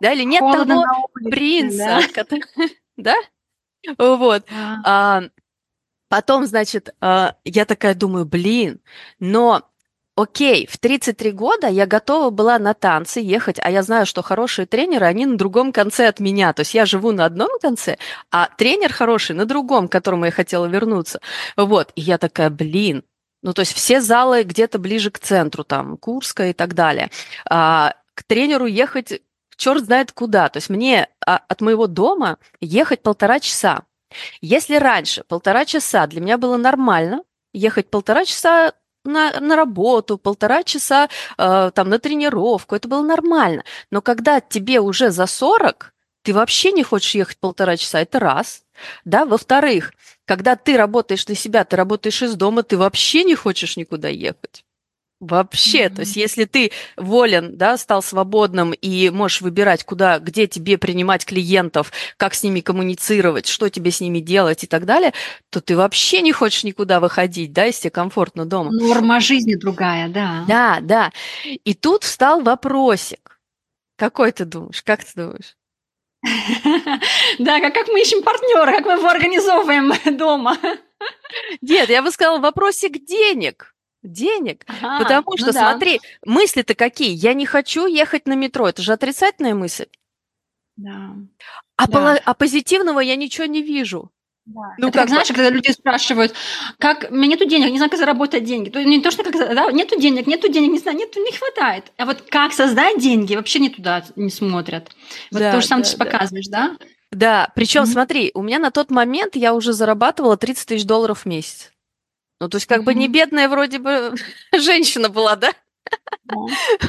[SPEAKER 2] Да, или нет Холодно того улице, принца, да? Который, да? Вот. А, Потом, значит, а, я такая думаю, блин, но окей, в 33 года я готова была на танцы ехать, а я знаю, что хорошие тренеры, они на другом конце от меня. То есть я живу на одном конце, а тренер хороший на другом, к которому я хотела вернуться. Вот, и я такая, блин, ну, то есть все залы где-то ближе к центру, там, Курска и так далее. А, к тренеру ехать черт знает куда. То есть мне а, от моего дома ехать полтора часа. Если раньше полтора часа для меня было нормально, ехать полтора часа на, на работу, полтора часа э, там на тренировку, это было нормально. Но когда тебе уже за 40, ты вообще не хочешь ехать полтора часа, это раз. Да, во-вторых, когда ты работаешь на себя, ты работаешь из дома, ты вообще не хочешь никуда ехать. Вообще, mm-hmm. то есть если ты волен, да, стал свободным и можешь выбирать, куда, где тебе принимать клиентов, как с ними коммуницировать, что тебе с ними делать и так далее, то ты вообще не хочешь никуда выходить, да, если тебе комфортно дома.
[SPEAKER 1] Норма жизни другая, да.
[SPEAKER 2] Да, да. И тут встал вопросик. Какой ты думаешь? Как ты думаешь?
[SPEAKER 1] Да, как мы ищем партнера, как мы его организовываем дома.
[SPEAKER 2] Нет, я бы сказала, вопросик денег денег. Ага, потому ну что, ну да. смотри, мысли-то какие? Я не хочу ехать на метро. Это же отрицательная мысль.
[SPEAKER 1] Да.
[SPEAKER 2] А, да. Поло- а позитивного я ничего не вижу.
[SPEAKER 1] Да. Ну, это как, как знаешь, когда люди спрашивают, как, у меня нету денег, не знаю, как заработать деньги. То, не то, что как, да, нету денег, нету денег, не знаю, нету, не хватает. А вот как создать деньги, вообще не туда не смотрят. Вот да, то же самое да, ты да. показываешь, да?
[SPEAKER 2] Да, причем, mm-hmm. смотри, у меня на тот момент я уже зарабатывала 30 тысяч долларов в месяц. Ну, то есть, как mm-hmm. бы не бедная вроде бы женщина была, да?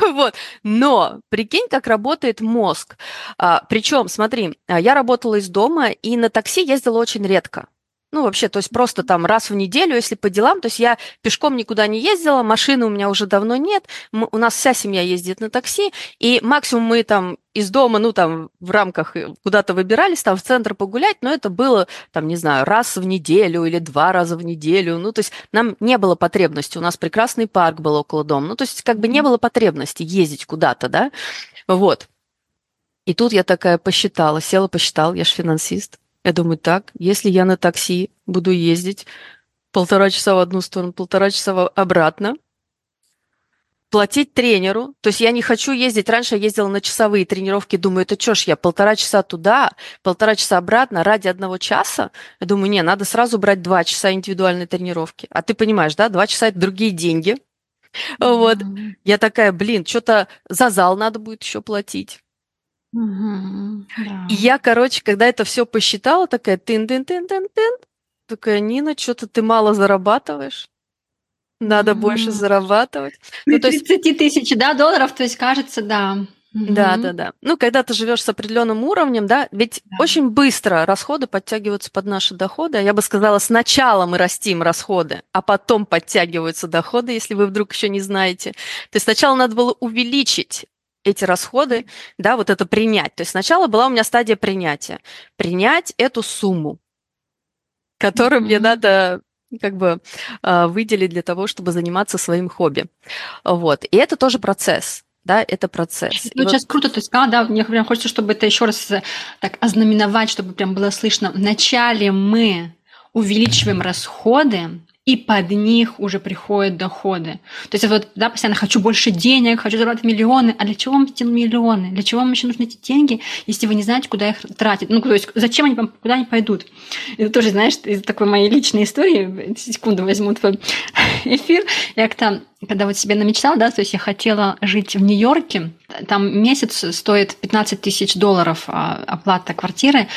[SPEAKER 2] Вот. Но прикинь, как работает мозг. А, причем, смотри, а, я работала из дома и на такси ездила очень редко. Ну, вообще, то есть просто там раз в неделю, если по делам. То есть я пешком никуда не ездила, машины у меня уже давно нет. Мы, у нас вся семья ездит на такси, и максимум мы там из дома, ну, там, в рамках э, куда-то выбирались, там, в центр погулять, но это было, там, не знаю, раз в неделю или два раза в неделю. Ну, то есть нам не было потребности. У нас прекрасный парк был около дома. Ну, то есть как бы не было потребности ездить куда-то, да. Вот. И тут я такая посчитала, села, посчитала, я же финансист. Я думаю, так, если я на такси буду ездить полтора часа в одну сторону, полтора часа обратно, платить тренеру, то есть я не хочу ездить, раньше я ездила на часовые тренировки, думаю, это что ж, я полтора часа туда, полтора часа обратно ради одного часа, я думаю, не, надо сразу брать два часа индивидуальной тренировки, а ты понимаешь, да, два часа это другие деньги, mm-hmm. вот, я такая, блин, что-то за зал надо будет еще платить, Угу, да. И я, короче, когда это все посчитала, такая тын-тын-тын-тын-тын, такая, Нина, что-то ты мало зарабатываешь. Надо угу. больше зарабатывать.
[SPEAKER 1] Ну, то есть... 30 тысяч, да, долларов, то есть кажется, да.
[SPEAKER 2] Да, да, да. Ну, когда ты живешь с определенным уровнем, да, ведь да. очень быстро расходы подтягиваются под наши доходы. Я бы сказала, сначала мы растим расходы, а потом подтягиваются доходы, если вы вдруг еще не знаете. То есть сначала надо было увеличить эти расходы, да, вот это принять. То есть сначала была у меня стадия принятия. Принять эту сумму, которую mm-hmm. мне надо как бы а, выделить для того, чтобы заниматься своим хобби. Вот. И это тоже процесс да, это процесс.
[SPEAKER 1] Ну, и сейчас вот... круто ты сказала, да, мне прям хочется, чтобы это еще раз э, так ознаменовать, чтобы прям было слышно. Вначале мы увеличиваем расходы, и под них уже приходят доходы. То есть вот, да, постоянно хочу больше денег, хочу зарабатывать миллионы. А для чего вам эти миллионы? Для чего вам еще нужны эти деньги, если вы не знаете, куда их тратить? Ну, то есть зачем они, куда они пойдут? Это тоже, знаешь, из такой моей личной истории, секунду возьму твой эфир. Я как-то когда вот себе намечтала, да, то есть я хотела жить в Нью-Йорке, там месяц стоит 15 тысяч долларов а, оплата квартиры.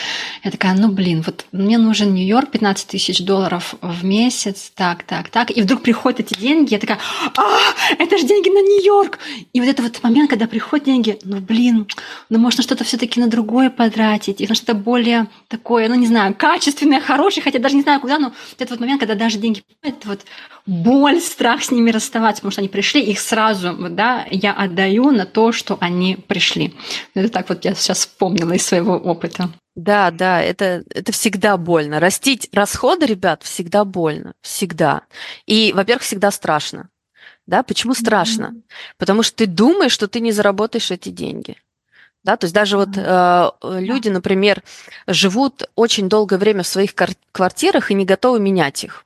[SPEAKER 1] Я такая, ну блин, вот мне нужен Нью-Йорк, 15 тысяч долларов в месяц, так, так, так. И вдруг приходят эти деньги, я такая, а, это же деньги на Нью-Йорк. И вот это вот момент, когда приходят деньги, ну блин, ну можно что-то все таки на другое потратить, и на что-то более такое, ну не знаю, качественное, хорошее, хотя даже не знаю куда, но вот этот вот момент, когда даже деньги, это вот боль, страх с ними расставаться, потому что они пришли, их сразу, да, я отдаю на то, что они пришли. Это так вот я сейчас вспомнила из своего опыта.
[SPEAKER 2] Да, да, это, это всегда больно. Растить расходы, ребят, всегда больно. Всегда. И, во-первых, всегда страшно. Да, почему страшно? Mm-hmm. Потому что ты думаешь, что ты не заработаешь эти деньги. Да, то есть даже вот э, люди, например, живут очень долгое время в своих квартирах и не готовы менять их.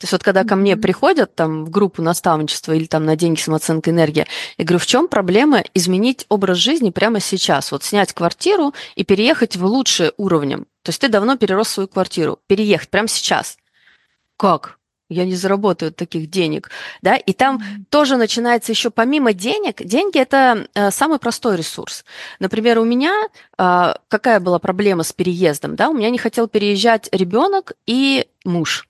[SPEAKER 2] То есть вот когда ко мне приходят там в группу наставничества или там на деньги самооценка энергия, я говорю, в чем проблема изменить образ жизни прямо сейчас? Вот снять квартиру и переехать в лучшие уровнем. То есть ты давно перерос свою квартиру, переехать прямо сейчас. Как? я не заработаю таких денег, да, и там mm-hmm. тоже начинается еще помимо денег, деньги это э, самый простой ресурс. Например, у меня э, какая была проблема с переездом, да, у меня не хотел переезжать ребенок и муж,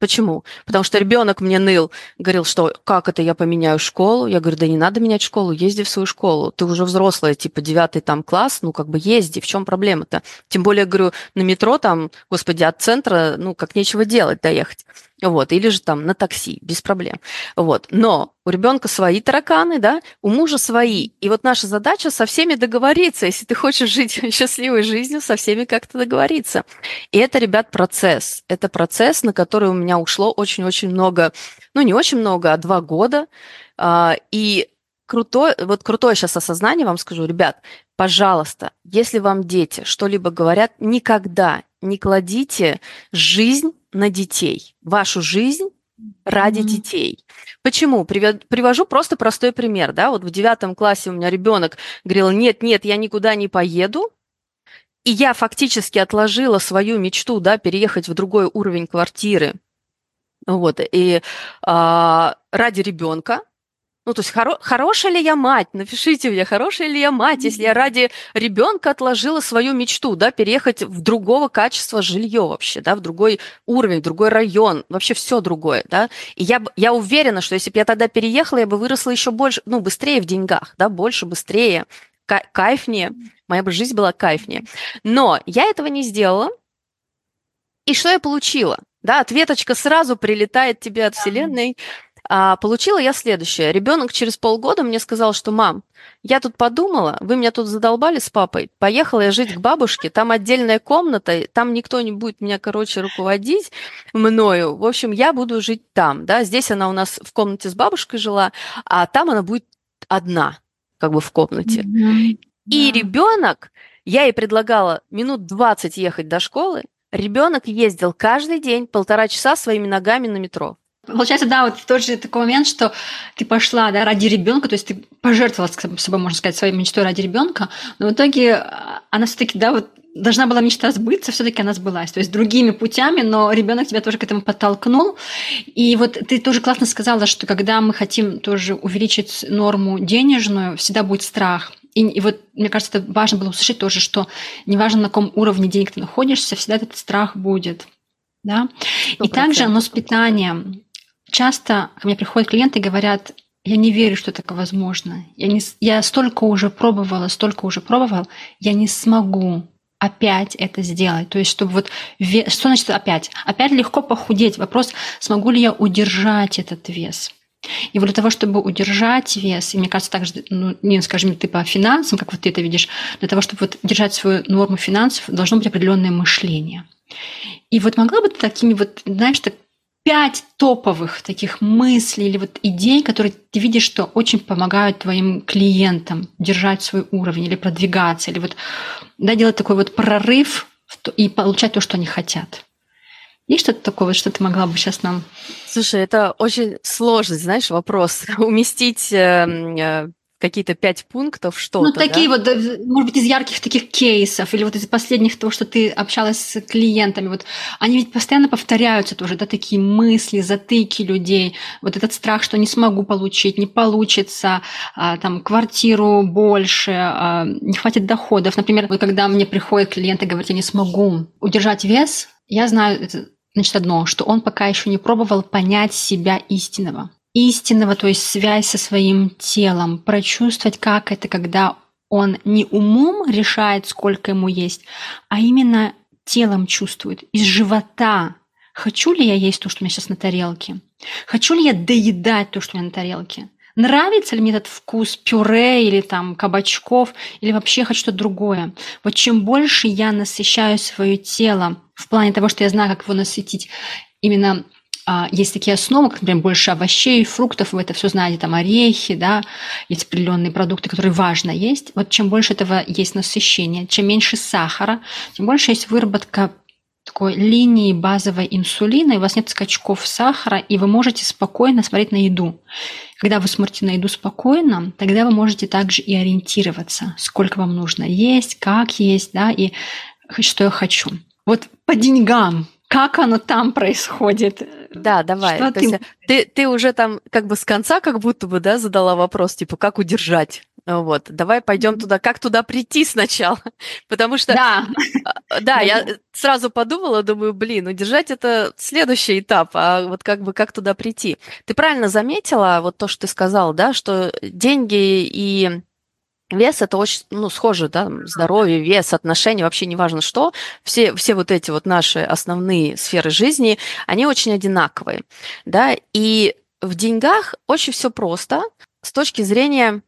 [SPEAKER 2] Почему? Потому что ребенок мне ныл, говорил, что как это я поменяю школу? Я говорю, да не надо менять школу, езди в свою школу. Ты уже взрослая, типа девятый там класс, ну как бы езди, в чем проблема-то? Тем более, говорю, на метро там, господи, от центра, ну как нечего делать, доехать. Вот, или же там на такси, без проблем. Вот. Но у ребенка свои тараканы, да, у мужа свои. И вот наша задача со всеми договориться. Если ты хочешь жить счастливой жизнью, со всеми как-то договориться. И это, ребят, процесс. Это процесс, на который у меня ушло очень-очень много, ну не очень много, а два года. А, и крутое, вот крутое сейчас осознание вам скажу, ребят, пожалуйста, если вам дети что-либо говорят, никогда не кладите жизнь на детей, вашу жизнь ради mm-hmm. детей. Почему? Привожу просто простой пример. Да? Вот в девятом классе у меня ребенок говорил, нет, нет, я никуда не поеду. и я фактически отложила свою мечту, да, переехать в другой уровень квартиры, вот, и а, ради ребенка, ну, то есть хоро- хорошая ли я мать? Напишите мне, хорошая ли я мать, если я ради ребенка отложила свою мечту, да, переехать в другого качества жилье вообще, да, в другой уровень, в другой район, вообще все другое, да. И я, я уверена, что если бы я тогда переехала, я бы выросла еще больше, ну, быстрее в деньгах, да, больше, быстрее, кайфнее, моя бы жизнь была кайфнее. Но я этого не сделала, и что я получила? Да, ответочка сразу прилетает тебе от Вселенной. А, получила я следующее. Ребенок через полгода мне сказал, что мам, я тут подумала, вы меня тут задолбали с папой, поехала я жить к бабушке, там отдельная комната, там никто не будет меня, короче, руководить мною. В общем, я буду жить там, да, здесь она у нас в комнате с бабушкой жила, а там она будет одна, как бы в комнате. Mm-hmm. И да. ребенок, я ей предлагала минут 20 ехать до школы, Ребенок ездил каждый день полтора часа своими ногами на метро.
[SPEAKER 1] Получается, да, вот тот же такой момент, что ты пошла да, ради ребенка, то есть ты пожертвовала собой, можно сказать, своей мечтой ради ребенка, но в итоге а, она все-таки, да, вот должна была мечта сбыться, все-таки она сбылась. То есть другими путями, но ребенок тебя тоже к этому подтолкнул. И вот ты тоже классно сказала, что когда мы хотим тоже увеличить норму денежную, всегда будет страх. И, и вот, мне кажется, это важно было услышать тоже, что неважно, на каком уровне денег ты находишься, всегда этот страх будет. Да? И также оно с питанием. Часто ко мне приходят клиенты и говорят, я не верю, что такое возможно. Я, не, я столько уже пробовала, столько уже пробовал, я не смогу опять это сделать. То есть, чтобы вот... Что значит опять? Опять легко похудеть. Вопрос, смогу ли я удержать этот вес. И вот для того, чтобы удержать вес, и мне кажется, также, ну, не, скажем, ты по финансам, как вот ты это видишь, для того, чтобы вот держать свою норму финансов, должно быть определенное мышление. И вот могла бы ты такими вот, знаешь, так пять топовых таких мыслей или вот идей, которые ты видишь, что очень помогают твоим клиентам держать свой уровень или продвигаться, или вот да, делать такой вот прорыв и получать то, что они хотят. Есть что-то такое, что ты могла бы сейчас нам...
[SPEAKER 2] Слушай, это очень сложный, знаешь, вопрос. Уместить эм, э, какие-то пять пунктов, что-то.
[SPEAKER 1] Ну, такие да? вот, может быть, из ярких таких кейсов, или вот из последних того, что ты общалась с клиентами, вот они ведь постоянно повторяются тоже, да, такие мысли, затыки людей, вот этот страх, что не смогу получить, не получится, а, там, квартиру больше, а, не хватит доходов. Например, вот когда мне приходят клиенты, говорят, я не смогу удержать вес, я знаю, это Значит, одно, что он пока еще не пробовал понять себя истинного. Истинного, то есть связь со своим телом, прочувствовать, как это, когда он не умом решает, сколько ему есть, а именно телом чувствует, из живота. Хочу ли я есть то, что у меня сейчас на тарелке? Хочу ли я доедать то, что у меня на тарелке? Нравится ли мне этот вкус пюре или там кабачков, или вообще хочу что-то другое? Вот чем больше я насыщаю свое тело в плане того, что я знаю, как его насытить, именно есть такие основы, как, например, больше овощей, фруктов, вы это все знаете, там орехи, да, есть определенные продукты, которые важно есть. Вот чем больше этого есть насыщения, чем меньше сахара, тем больше есть выработка такой линии базовой инсулина, и у вас нет скачков сахара, и вы можете спокойно смотреть на еду. Когда вы смотрите на еду спокойно, тогда вы можете также и ориентироваться, сколько вам нужно есть, как есть, да, и что я хочу. Вот по деньгам, как оно там происходит?
[SPEAKER 2] Да, давай. Что То ты... Есть, ты, ты уже там как бы с конца как будто бы да, задала вопрос, типа, как удержать? Вот, давай пойдем туда, как туда прийти сначала, потому что,
[SPEAKER 1] да,
[SPEAKER 2] а, да, я сразу подумала, думаю, блин, удержать это следующий этап, а вот как бы как туда прийти. Ты правильно заметила вот то, что ты сказал, да, что деньги и Вес это очень, ну, схоже, да, здоровье, вес, отношения, вообще неважно что, все, все вот эти вот наши основные сферы жизни, они очень одинаковые, да, и в деньгах очень все просто с точки зрения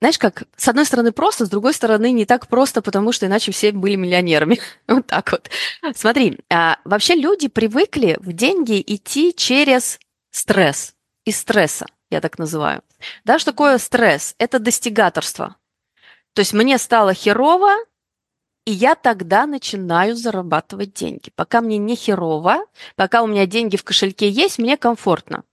[SPEAKER 2] знаешь, как, с одной стороны просто, с другой стороны не так просто, потому что иначе все были миллионерами. вот так вот. Смотри, а, вообще люди привыкли в деньги идти через стресс, из стресса, я так называю. Да, что такое стресс? Это достигаторство. То есть мне стало херово, и я тогда начинаю зарабатывать деньги. Пока мне не херово, пока у меня деньги в кошельке есть, мне комфортно.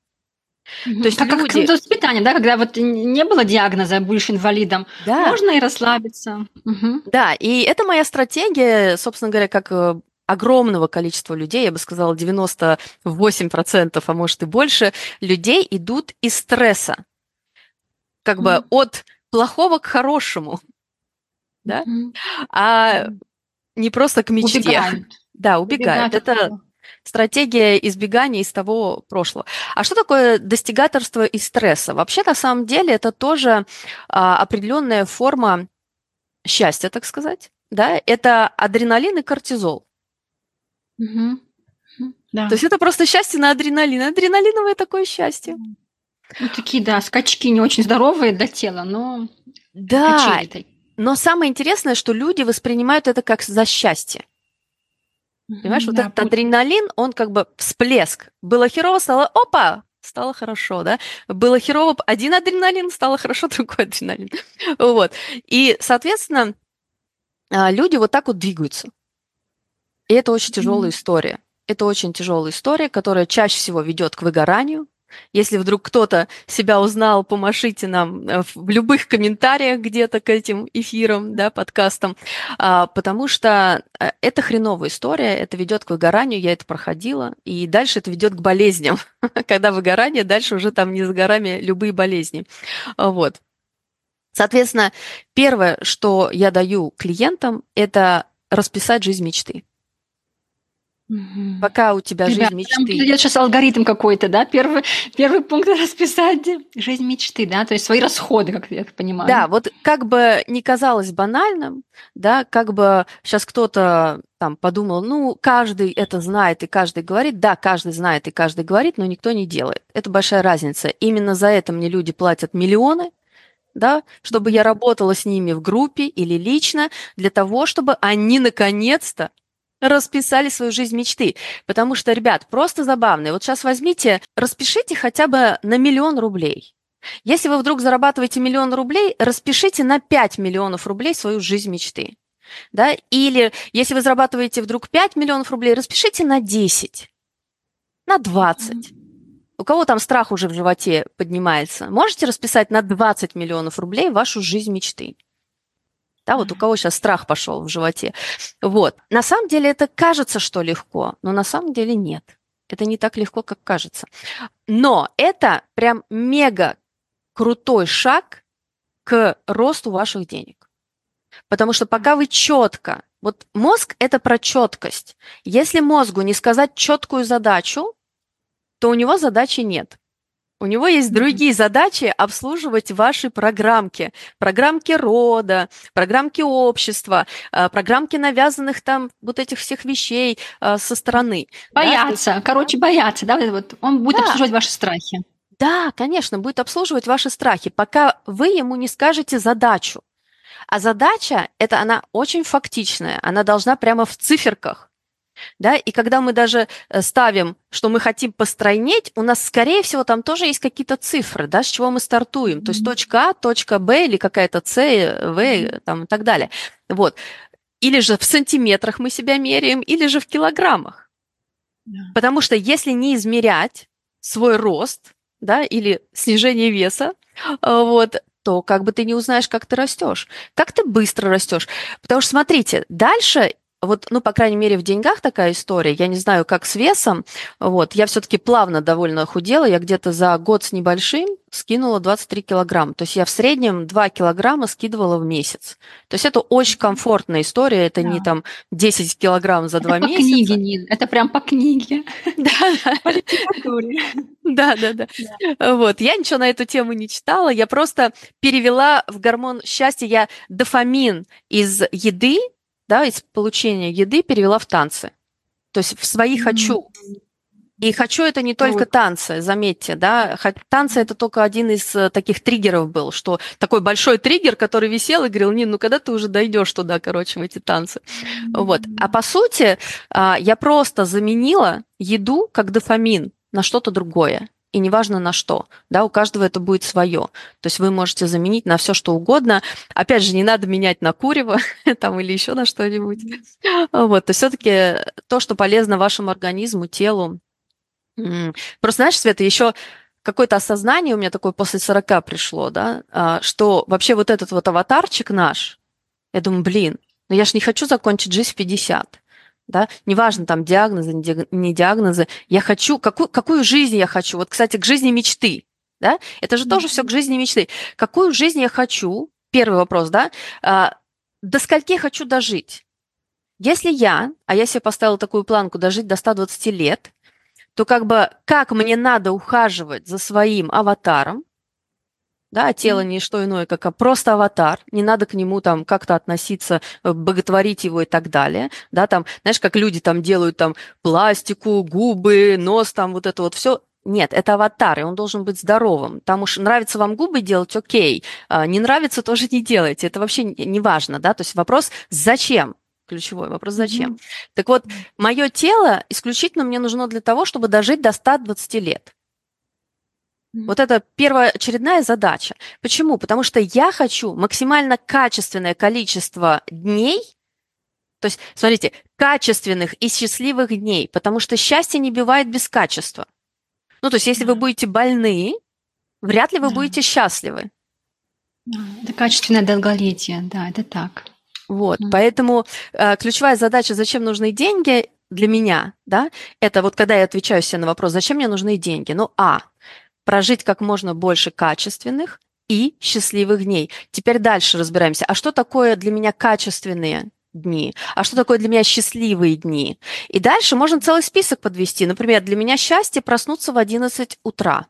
[SPEAKER 1] То есть как, люди... как воспитание, да, когда вот не было диагноза, будешь инвалидом, да. можно и расслабиться.
[SPEAKER 2] Угу. Да, и это моя стратегия, собственно говоря, как э, огромного количества людей, я бы сказала 98%, а может и больше, людей идут из стресса. Как бы от плохого к хорошему. Да? Mm-hmm. А не просто к мечте. Убегают. Да, убегают. убегают. Это стратегия избегания из того прошлого. А что такое достигаторство из стресса? Вообще, на самом деле, это тоже а, определенная форма счастья, так сказать. Да? Это адреналин и кортизол. Угу. Да. То есть это просто счастье на адреналин. Адреналиновое такое счастье.
[SPEAKER 1] Ну, такие, да, скачки не очень здоровые для тела, но...
[SPEAKER 2] Да, но самое интересное, что люди воспринимают это как за счастье. Понимаешь, да, вот этот адреналин, он как бы всплеск. Было херово, стало опа, стало хорошо, да? Было херово, один адреналин, стало хорошо, другой адреналин. Вот. И, соответственно, а, люди вот так вот двигаются. И это очень тяжелая mm. история. Это очень тяжелая история, которая чаще всего ведет к выгоранию, если вдруг кто-то себя узнал, помашите нам э, в любых комментариях где-то к этим эфирам, да, подкастам, а, потому что э, это хреновая история, это ведет к выгоранию, я это проходила, и дальше это ведет к болезням. Когда выгорание, дальше уже там не за горами любые болезни. Вот. Соответственно, первое, что я даю клиентам, это расписать жизнь мечты. Угу. Пока у тебя Ребят, жизнь мечты. Там
[SPEAKER 1] идет сейчас алгоритм какой-то, да? Первый, первый пункт расписать жизнь мечты, да? То есть свои расходы, как я понимаю.
[SPEAKER 2] Да, вот как бы не казалось банальным, да, как бы сейчас кто-то там подумал, ну, каждый это знает и каждый говорит. Да, каждый знает и каждый говорит, но никто не делает. Это большая разница. Именно за это мне люди платят миллионы, да, чтобы я работала с ними в группе или лично, для того, чтобы они наконец-то расписали свою жизнь мечты. Потому что, ребят, просто забавно. Вот сейчас возьмите, распишите хотя бы на миллион рублей. Если вы вдруг зарабатываете миллион рублей, распишите на 5 миллионов рублей свою жизнь мечты. Да? Или если вы зарабатываете вдруг 5 миллионов рублей, распишите на 10, на 20. У кого там страх уже в животе поднимается, можете расписать на 20 миллионов рублей вашу жизнь мечты. Да, вот у кого сейчас страх пошел в животе. Вот. На самом деле это кажется, что легко, но на самом деле нет. Это не так легко, как кажется. Но это прям мега крутой шаг к росту ваших денег. Потому что пока вы четко, вот мозг это про четкость. Если мозгу не сказать четкую задачу, то у него задачи нет. У него есть другие задачи обслуживать ваши программки. Программки рода, программки общества, а, программки навязанных там вот этих всех вещей а, со стороны.
[SPEAKER 1] Бояться, да? короче, бояться, да, вот он будет да. обслуживать ваши страхи.
[SPEAKER 2] Да, конечно, будет обслуживать ваши страхи, пока вы ему не скажете задачу. А задача, это она очень фактичная, она должна прямо в циферках да, и когда мы даже э, ставим, что мы хотим постройнеть, у нас, скорее всего, там тоже есть какие-то цифры, да, с чего мы стартуем, mm-hmm. то есть точка А, точка Б или какая-то С, В, там и так далее, вот. Или же в сантиметрах мы себя меряем, или же в килограммах. Yeah. Потому что если не измерять свой рост, да, или снижение веса, э, вот, то как бы ты не узнаешь, как ты растешь, как ты быстро растешь. Потому что, смотрите, дальше вот, ну, по крайней мере, в деньгах такая история. Я не знаю, как с весом. Вот, я все-таки плавно довольно худела. Я где-то за год с небольшим скинула 23 килограмма. То есть я в среднем 2 килограмма скидывала в месяц. То есть это очень комфортная история. Это да. не там 10 килограмм за это 2
[SPEAKER 1] по
[SPEAKER 2] месяца.
[SPEAKER 1] книге, Нин. Это прям по книге.
[SPEAKER 2] Да, да, да. Вот. Я ничего на эту тему не читала. Я просто перевела в гормон счастья. Я дофамин из еды да, из получения еды перевела в танцы. То есть в свои хочу. И хочу это не только танцы, заметьте, да, танцы это только один из э, таких триггеров был, что такой большой триггер, который висел и говорил, Нин, ну когда ты уже дойдешь туда, короче, в эти танцы. Вот. А по сути, а, я просто заменила еду как дофамин на что-то другое и неважно на что, да, у каждого это будет свое. То есть вы можете заменить на все что угодно. Опять же, не надо менять на курево там или еще на что-нибудь. Вот, то все-таки то, что полезно вашему организму, телу. Просто знаешь, Света, еще какое-то осознание у меня такое после 40 пришло, да, а, что вообще вот этот вот аватарчик наш, я думаю, блин, но я же не хочу закончить жизнь в 50. Да? Неважно, там диагнозы, не диагнозы. Я хочу, какую, какую жизнь я хочу? Вот, кстати, к жизни мечты. Да? Это же тоже все к жизни мечты. Какую жизнь я хочу? Первый вопрос, да? А, до скольки хочу дожить? Если я, а я себе поставила такую планку дожить до 120 лет, то как бы как мне надо ухаживать за своим аватаром, да, а тело не что иное, как а просто аватар, не надо к нему там как-то относиться, э, боготворить его и так далее, да, там, знаешь, как люди там делают там пластику, губы, нос, там вот это вот все, нет, это аватар, и он должен быть здоровым. Там уж нравится вам губы делать, окей. А не нравится, тоже не делайте. Это вообще не важно, да. То есть вопрос, зачем? ключевой вопрос, зачем? Mm-hmm. Так вот, мое тело исключительно мне нужно для того, чтобы дожить до 120 лет. Mm-hmm. Вот это первоочередная задача. Почему? Потому что я хочу максимально качественное количество дней, то есть, смотрите, качественных и счастливых дней, потому что счастье не бывает без качества. Ну, то есть, если вы будете больны, вряд ли вы будете счастливы.
[SPEAKER 1] Это качественное долголетие, да, это так.
[SPEAKER 2] Вот, mm-hmm. поэтому э, ключевая задача, зачем нужны деньги для меня, да, это вот когда я отвечаю себе на вопрос, зачем мне нужны деньги? Ну, а, прожить как можно больше качественных и счастливых дней. Теперь дальше разбираемся. А что такое для меня качественные дни? А что такое для меня счастливые дни? И дальше можно целый список подвести. Например, для меня счастье проснуться в 11 утра.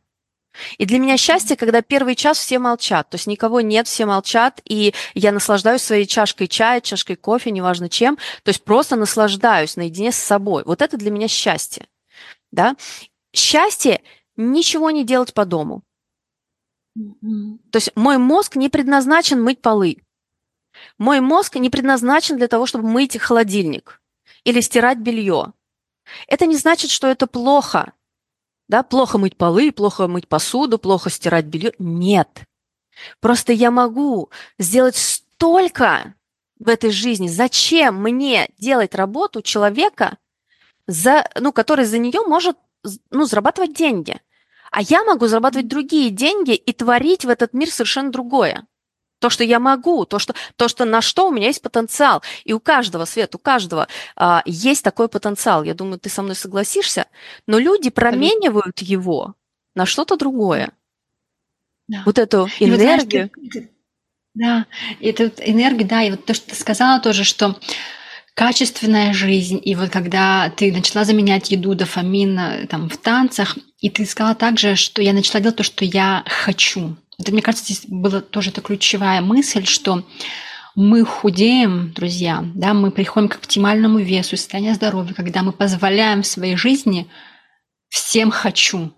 [SPEAKER 2] И для меня счастье, когда первый час все молчат, то есть никого нет, все молчат, и я наслаждаюсь своей чашкой чая, чашкой кофе, неважно чем, то есть просто наслаждаюсь наедине с собой. Вот это для меня счастье. Да? Счастье ничего не делать по дому. То есть мой мозг не предназначен мыть полы. Мой мозг не предназначен для того, чтобы мыть холодильник или стирать белье. Это не значит, что это плохо. Да, плохо мыть полы, плохо мыть посуду, плохо стирать белье. Нет. Просто я могу сделать столько в этой жизни. Зачем мне делать работу человека, за, ну, который за нее может ну, зарабатывать деньги? А я могу зарабатывать другие деньги и творить в этот мир совершенно другое то, что я могу, то, что, то, что на что у меня есть потенциал. И у каждого, Свет, у каждого а, есть такой потенциал. Я думаю, ты со мной согласишься. Но люди променивают его на что-то другое. Да. Вот эту энергию.
[SPEAKER 1] вот, знаешь, ты, да, это вот энергия, да, и вот то, что ты сказала тоже, что качественная жизнь, и вот когда ты начала заменять еду, дофамин э, там в танцах, и ты сказала также, что я начала делать то, что я хочу. Это, мне кажется, здесь была тоже эта ключевая мысль, что мы худеем, друзья, да, мы приходим к оптимальному весу, состоянию здоровья, когда мы позволяем в своей жизни всем хочу,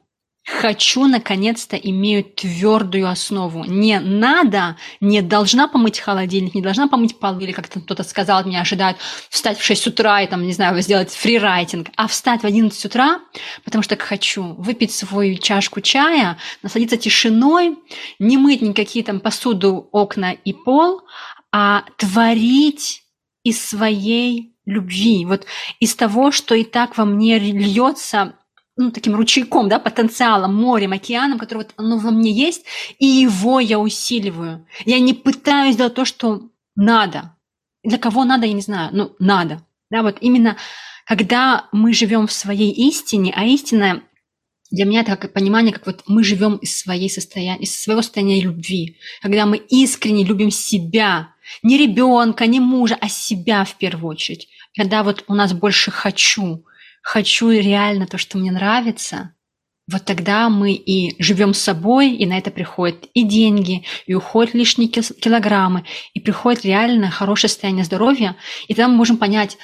[SPEAKER 1] хочу наконец-то имею твердую основу. Не надо, не должна помыть холодильник, не должна помыть полы, или как кто-то сказал, меня ожидают встать в 6 утра и там, не знаю, сделать фрирайтинг, а встать в 11 утра, потому что так хочу, выпить свою чашку чая, насладиться тишиной, не мыть никакие там посуду, окна и пол, а творить из своей любви, вот из того, что и так во мне льется ну, таким ручейком, да, потенциалом, морем, океаном, который вот оно во мне есть, и его я усиливаю. Я не пытаюсь сделать то, что надо. Для кого надо, я не знаю, ну, надо. Да, вот именно когда мы живем в своей истине, а истина для меня это как понимание, как вот мы живем из, своей состояния, из своего состояния любви, когда мы искренне любим себя, не ребенка, не мужа, а себя в первую очередь. Когда вот у нас больше хочу, хочу реально то, что мне нравится, вот тогда мы и живем с собой, и на это приходят и деньги, и уходят лишние килограммы, и приходит реально хорошее состояние здоровья, и тогда мы можем понять,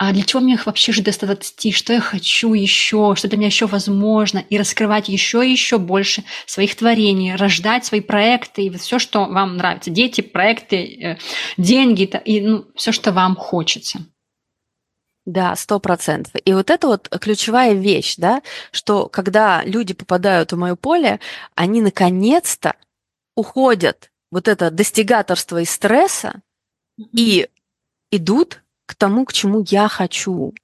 [SPEAKER 1] а для чего мне их вообще жить до 120, что я хочу еще, что для меня еще возможно, и раскрывать еще и еще больше своих творений, рождать свои проекты, и все, что вам нравится, дети, проекты, э, деньги, и ну, все, что вам хочется.
[SPEAKER 2] Да, сто процентов. И вот это вот ключевая вещь, да, что когда люди попадают в мое поле, они наконец-то уходят вот это достигаторство и стресса и идут к тому, к чему я хочу.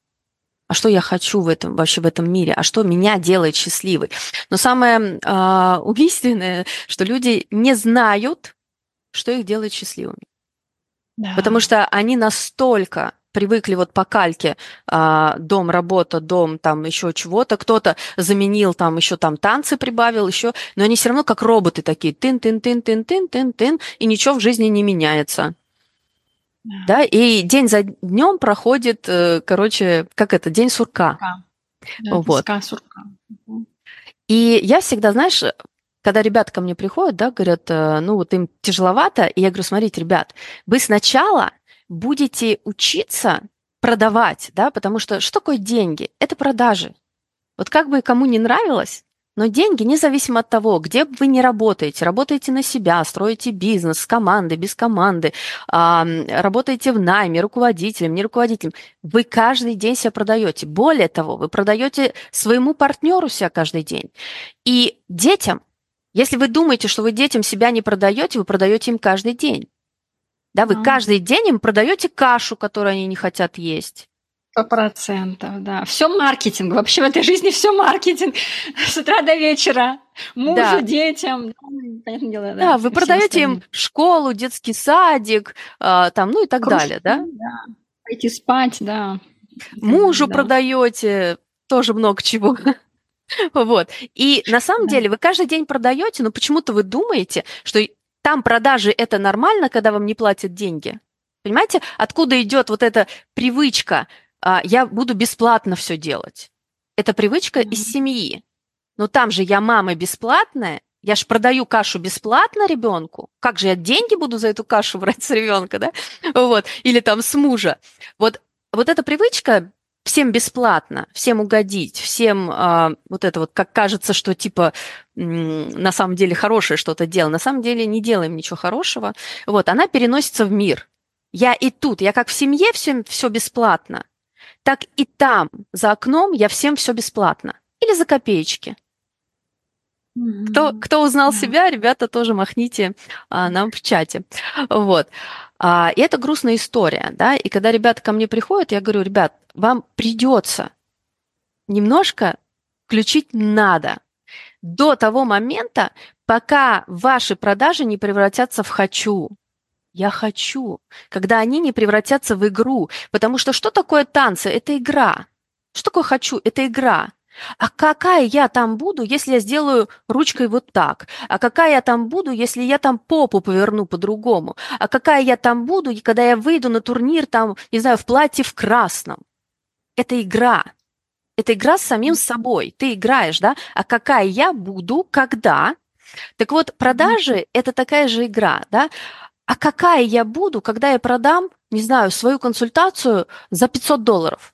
[SPEAKER 2] А что я хочу в этом вообще в этом мире, а что меня делает счастливой. Но самое э, убийственное, что люди не знают, что их делает счастливыми. Да. Потому что они настолько привыкли вот по кальке а, дом, работа, дом, там еще чего-то, кто-то заменил, там еще там танцы прибавил, еще, но они все равно как роботы такие, тын-тын-тын-тын-тын-тын-тын, и ничего в жизни не меняется. Да. да, и день за днем проходит, э, короче, как это, день сурка. Да, вот. сурка. И я всегда, знаешь, когда ребята ко мне приходят, да, говорят, э, ну вот им тяжеловато, и я говорю, смотрите, ребят, вы сначала будете учиться продавать, да, потому что что такое деньги? Это продажи. Вот как бы кому не нравилось, но деньги, независимо от того, где вы не работаете, работаете на себя, строите бизнес с командой, без команды, работаете в найме, руководителем, не руководителем, вы каждый день себя продаете. Более того, вы продаете своему партнеру себя каждый день. И детям, если вы думаете, что вы детям себя не продаете, вы продаете им каждый день. Да, вы а. каждый день им продаете кашу, которую они не хотят есть.
[SPEAKER 1] Сто процентов, да. Все маркетинг. Вообще в этой жизни все маркетинг. С утра до вечера. Мужу, да. детям.
[SPEAKER 2] Понятное дело, да. Да, вы продаете им школу, детский садик, э, там, ну и так Кружки, далее, да? Да.
[SPEAKER 1] Пойти спать, да.
[SPEAKER 2] Мужу да. продаете тоже много чего. Вот. И на самом да. деле вы каждый день продаете, но почему-то вы думаете, что там продажи это нормально, когда вам не платят деньги. Понимаете, откуда идет вот эта привычка, а, я буду бесплатно все делать. Это привычка mm-hmm. из семьи. Но там же я мама бесплатная, я же продаю кашу бесплатно ребенку. Как же я деньги буду за эту кашу брать с ребенка, да? Вот. Или там с мужа. Вот, вот эта привычка всем бесплатно, всем угодить, всем а, вот это вот, как кажется, что типа на самом деле хорошее что-то делаем, на самом деле не делаем ничего хорошего, вот, она переносится в мир. Я и тут, я как в семье всем все бесплатно, так и там, за окном, я всем все бесплатно. Или за копеечки. Кто, кто узнал себя, ребята, тоже махните а, нам в чате. Вот. А, и это грустная история, да. И когда ребята ко мне приходят, я говорю, ребят, вам придется немножко включить надо до того момента, пока ваши продажи не превратятся в хочу. Я хочу, когда они не превратятся в игру. Потому что что такое танцы? Это игра. Что такое хочу? Это игра. А какая я там буду, если я сделаю ручкой вот так? А какая я там буду, если я там попу поверну по-другому? А какая я там буду, когда я выйду на турнир там, не знаю, в платье в красном? Это игра. Это игра с самим собой. Ты играешь, да? А какая я буду, когда? Так вот, продажи – это такая же игра, да? А какая я буду, когда я продам, не знаю, свою консультацию за 500 долларов?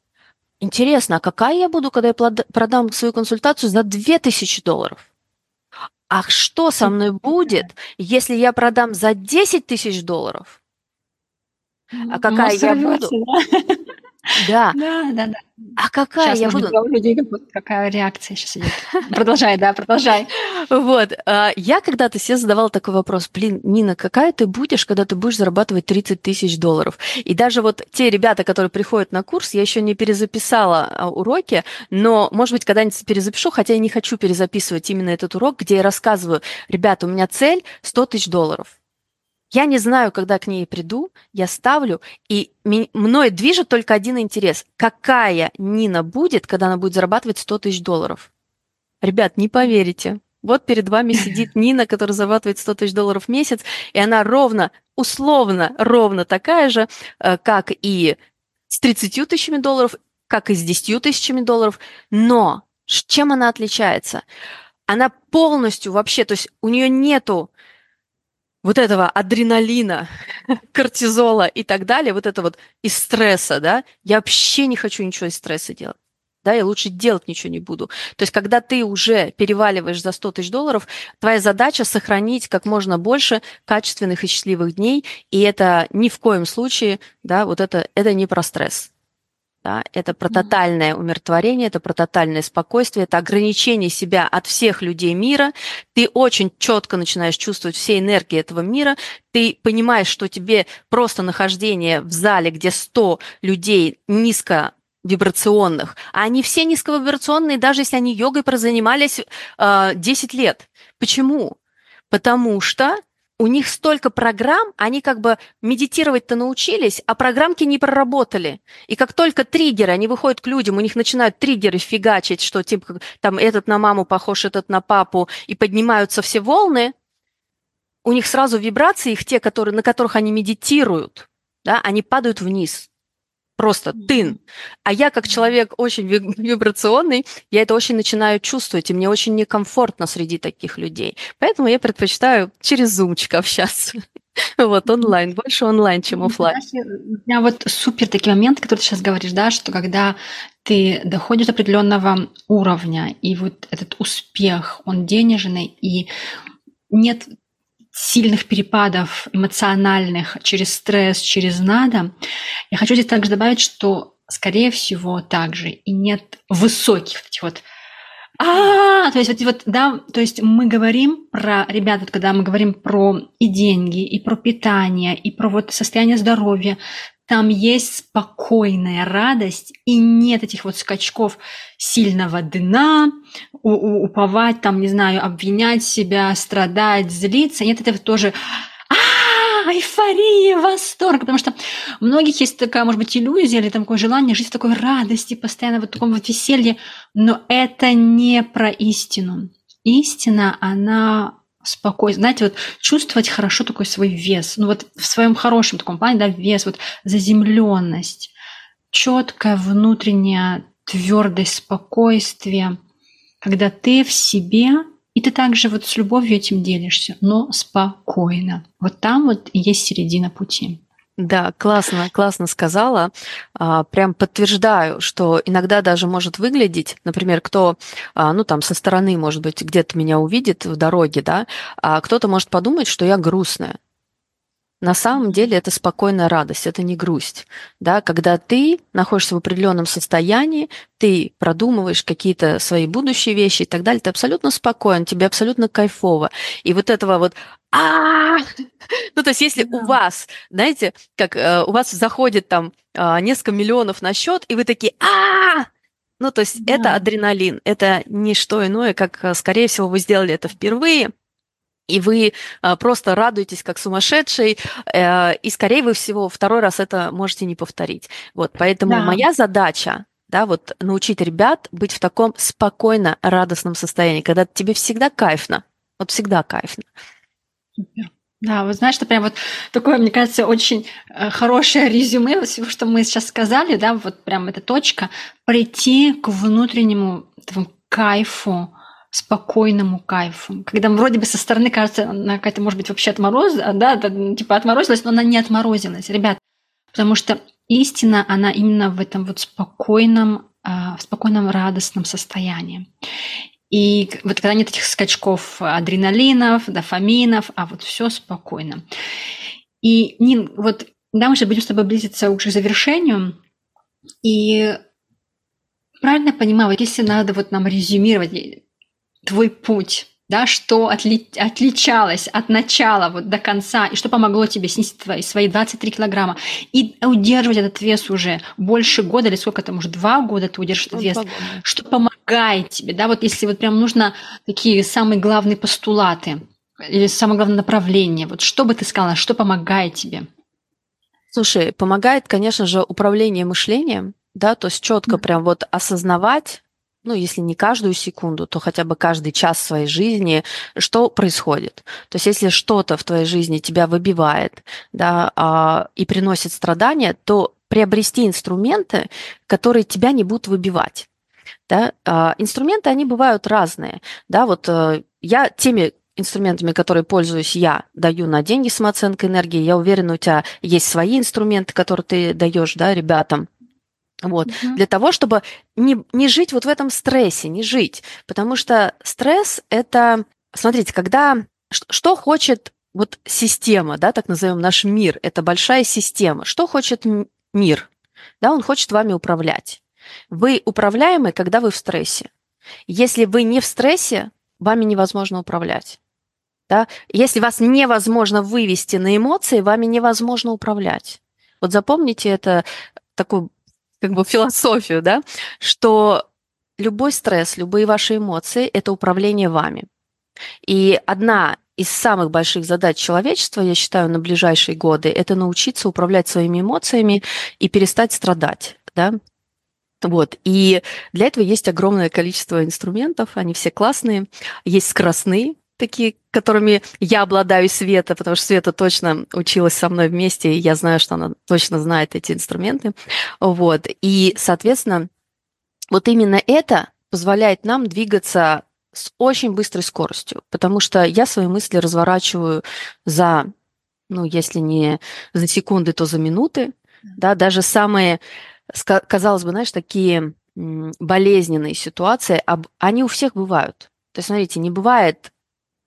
[SPEAKER 2] Интересно, а какая я буду, когда я продам свою консультацию за 2000 долларов? А что со мной будет, если я продам за 10 тысяч долларов? А какая я буду?
[SPEAKER 1] Да. Да, да, да.
[SPEAKER 2] А какая
[SPEAKER 1] сейчас я буду? людей какая реакция сейчас идет. Продолжай, да, продолжай.
[SPEAKER 2] Вот. А, я когда-то себе задавала такой вопрос. Блин, Нина, какая ты будешь, когда ты будешь зарабатывать 30 тысяч долларов? И даже вот те ребята, которые приходят на курс, я еще не перезаписала а, уроки, но, может быть, когда-нибудь перезапишу, хотя я не хочу перезаписывать именно этот урок, где я рассказываю, ребята, у меня цель 100 тысяч долларов. Я не знаю, когда к ней приду, я ставлю, и мной движет только один интерес. Какая Нина будет, когда она будет зарабатывать 100 тысяч долларов? Ребят, не поверите. Вот перед вами сидит Нина, которая зарабатывает 100 тысяч долларов в месяц, и она ровно, условно, ровно такая же, э, как и с 30 тысячами долларов, как и с 10 тысячами долларов. Но чем она отличается? Она полностью вообще, то есть у нее нету вот этого адреналина, кортизола и так далее, вот это вот из стресса, да, я вообще не хочу ничего из стресса делать. Да, я лучше делать ничего не буду. То есть, когда ты уже переваливаешь за 100 тысяч долларов, твоя задача сохранить как можно больше качественных и счастливых дней, и это ни в коем случае, да, вот это, это не про стресс. Да? Это про тотальное умиротворение, это про тотальное спокойствие, это ограничение себя от всех людей мира. Ты очень четко начинаешь чувствовать все энергии этого мира. Ты понимаешь, что тебе просто нахождение в зале, где 100 людей низко вибрационных, а они все низковибрационные, даже если они йогой прозанимались э, 10 лет. Почему? Потому что у них столько программ, они как бы медитировать-то научились, а программки не проработали. И как только триггеры, они выходят к людям, у них начинают триггеры фигачить, что типа там этот на маму похож, этот на папу, и поднимаются все волны, у них сразу вибрации, их те, которые, на которых они медитируют, да, они падают вниз. Просто тын. А я, как человек очень вибрационный, я это очень начинаю чувствовать, и мне очень некомфортно среди таких людей. Поэтому я предпочитаю через зумчик общаться. Вот, онлайн, больше онлайн, чем офлайн.
[SPEAKER 1] У меня вот супер такие моменты, которые ты сейчас говоришь, да, что когда ты доходишь до определенного уровня, и вот этот успех, он денежный, и нет сильных перепадов эмоциональных через стресс, через надо, я хочу здесь также добавить, что, скорее всего, также и нет высоких этих вот а, то есть вот, вот, да, то есть мы говорим про, ребята, когда мы говорим про и деньги, и про питание, и про вот состояние здоровья, там есть спокойная радость, и нет этих вот скачков сильного дна, уповать, там, не знаю, обвинять себя, страдать, злиться. Нет этого тоже а, эйфория, восторг, потому что у многих есть такая, может быть, иллюзия или там такое желание жить в такой радости, постоянно в таком вот веселье, но это не про истину. Истина, она спокойно, знаете, вот чувствовать хорошо такой свой вес, ну вот в своем хорошем таком плане, да, вес, вот заземленность, четкая внутренняя твердость, спокойствие, когда ты в себе, и ты также вот с любовью этим делишься, но спокойно. Вот там вот есть середина пути.
[SPEAKER 2] Да, классно, классно сказала. А, прям подтверждаю, что иногда даже может выглядеть, например, кто, а, ну там со стороны, может быть, где-то меня увидит в дороге, да, а кто-то может подумать, что я грустная. На самом деле это спокойная радость, это не грусть. Да? Когда ты находишься в определенном состоянии, ты продумываешь какие-то свои будущие вещи и так далее, ты абсолютно спокоен, тебе абсолютно кайфово. И вот этого вот а Ну, то есть, если у вас, знаете, как э, у вас заходит там а, несколько миллионов на счет, и вы такие а Ну, то есть, это адреналин, это не что иное, как, э, скорее всего, вы сделали это впервые, и вы а, просто радуетесь как сумасшедший, э, и, скорее вы всего, второй раз это можете не повторить. Вот, поэтому да. моя задача да, вот научить ребят быть в таком спокойно радостном состоянии, когда тебе всегда кайфно, вот всегда кайфно.
[SPEAKER 1] Супер. Да, вы знаешь, что прям вот такое, мне кажется, очень э, хорошее резюме всего, что мы сейчас сказали, да, вот прям эта точка, прийти к внутреннему этому кайфу, спокойному кайфу. Когда вроде бы со стороны кажется, она какая-то, может быть, вообще отмороз, да, типа отморозилась, но она не отморозилась, ребят. Потому что истина, она именно в этом вот спокойном, а, в спокойном радостном состоянии. И вот когда нет этих скачков адреналинов, дофаминов, а вот все спокойно. И, Нин, вот да, мы сейчас будем с тобой близиться уже к завершению. И правильно понимаю, вот если надо вот нам резюмировать твой путь, да, что отли, отличалось от начала вот до конца, и что помогло тебе снизить твои, свои 23 килограмма, и удерживать этот вес уже больше года, или сколько там, уже два года ты удержишь этот вес, что помогает тебе, да, вот если вот прям нужно такие самые главные постулаты, или самое главное направление, вот что бы ты сказала, что помогает тебе?
[SPEAKER 2] Слушай, помогает, конечно же, управление мышлением, да, то есть четко прям вот осознавать, ну, если не каждую секунду, то хотя бы каждый час своей жизни, что происходит. То есть, если что-то в твоей жизни тебя выбивает, да, а, и приносит страдания, то приобрести инструменты, которые тебя не будут выбивать. Да? А, инструменты, они бывают разные. Да, вот э, я теми инструментами, которые пользуюсь я, даю на деньги самооценка энергии. Я уверена, у тебя есть свои инструменты, которые ты даешь да, ребятам. Вот. Угу. Для того, чтобы не, не жить вот в этом стрессе, не жить. Потому что стресс это, смотрите, когда что хочет вот система, да, так назовем наш мир, это большая система. Что хочет мир? Да, он хочет вами управлять. Вы управляемы, когда вы в стрессе. Если вы не в стрессе, вами невозможно управлять. Да? Если вас невозможно вывести на эмоции, вами невозможно управлять. Вот запомните это такой как бы философию, да, что любой стресс, любые ваши эмоции – это управление вами. И одна из самых больших задач человечества, я считаю, на ближайшие годы, это научиться управлять своими эмоциями и перестать страдать. Да? Вот. И для этого есть огромное количество инструментов, они все классные. Есть скоростные, такие, которыми я обладаю Света, потому что Света точно училась со мной вместе, и я знаю, что она точно знает эти инструменты. Вот. И, соответственно, вот именно это позволяет нам двигаться с очень быстрой скоростью, потому что я свои мысли разворачиваю за, ну, если не за секунды, то за минуты, да, даже самые, казалось бы, знаешь, такие болезненные ситуации, они у всех бывают. То есть, смотрите, не бывает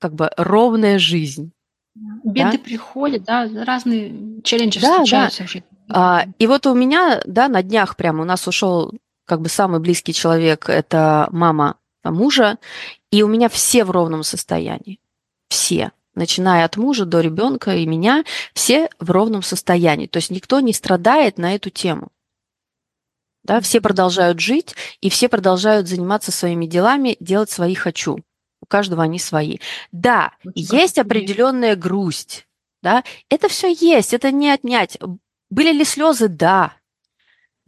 [SPEAKER 2] как бы ровная жизнь.
[SPEAKER 1] Беды да? приходят, да, разные челленджи да, встречаются да. в жизни.
[SPEAKER 2] А, и вот у меня, да, на днях прямо у нас ушел как бы самый близкий человек, это мама мужа, и у меня все в ровном состоянии. Все. Начиная от мужа до ребенка и меня, все в ровном состоянии. То есть никто не страдает на эту тему. Да, все продолжают жить, и все продолжают заниматься своими делами, делать свои хочу. Каждого они свои. Да, Очень есть определенная грусть. Да, это все есть, это не отнять. Были ли слезы? Да.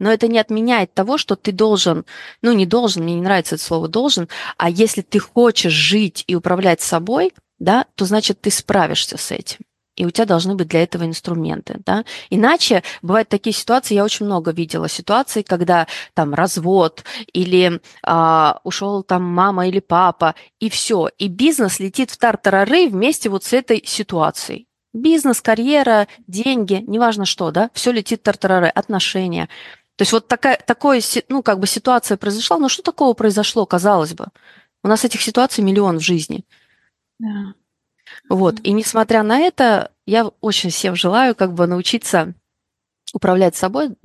[SPEAKER 2] Но это не отменяет того, что ты должен, ну не должен, мне не нравится это слово должен, а если ты хочешь жить и управлять собой, да, то значит ты справишься с этим. И у тебя должны быть для этого инструменты. Да? Иначе бывают такие ситуации, я очень много видела ситуаций, когда там развод или а, ушел там мама или папа, и все. И бизнес летит в тартарары вместе вот с этой ситуацией. Бизнес, карьера, деньги, неважно что, да, все летит тартарары, отношения. То есть вот такая, такое, ну, как бы ситуация произошла, но что такого произошло, казалось бы? У нас этих ситуаций миллион в жизни. Да. Вот, и несмотря на это, я очень всем желаю как бы научиться управлять собой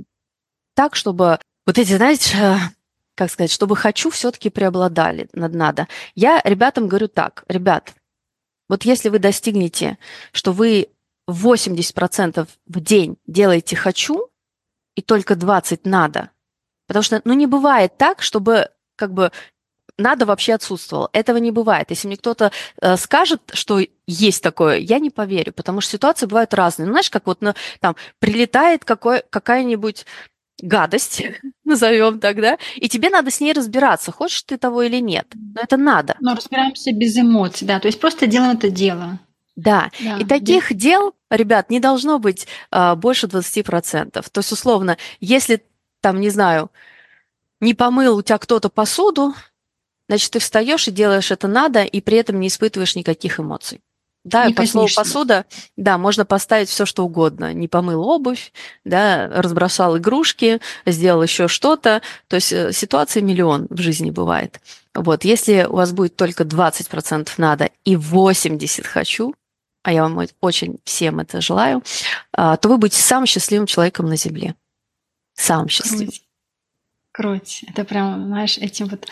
[SPEAKER 2] так, чтобы вот эти, знаете, как сказать, чтобы хочу все-таки преобладали над надо. Я ребятам говорю так, ребят, вот если вы достигнете, что вы 80% в день делаете хочу, и только 20 надо. Потому что, ну, не бывает так, чтобы как бы надо вообще отсутствовало. Этого не бывает. Если мне кто-то э, скажет, что есть такое, я не поверю, потому что ситуации бывают разные. Ну, знаешь, как вот ну, там прилетает какой, какая-нибудь гадость, назовем тогда, и тебе надо с ней разбираться, хочешь ты того или нет. Но это надо.
[SPEAKER 1] Но разбираемся без эмоций, да, то есть просто делаем это дело.
[SPEAKER 2] Да. да, и таких да. дел, ребят, не должно быть а, больше 20%. То есть, условно, если там, не знаю, не помыл у тебя кто-то посуду, значит, ты встаешь и делаешь это надо, и при этом не испытываешь никаких эмоций. Да, не по слову посуда, да, можно поставить все, что угодно. Не помыл обувь, да, разбросал игрушки, сделал еще что-то. То есть э, ситуация миллион в жизни бывает. Вот, если у вас будет только 20% надо и 80% хочу, а я вам очень всем это желаю, а, то вы будете самым счастливым человеком на Земле. Самым счастливым.
[SPEAKER 1] Круть. Это прям, знаешь, этим вот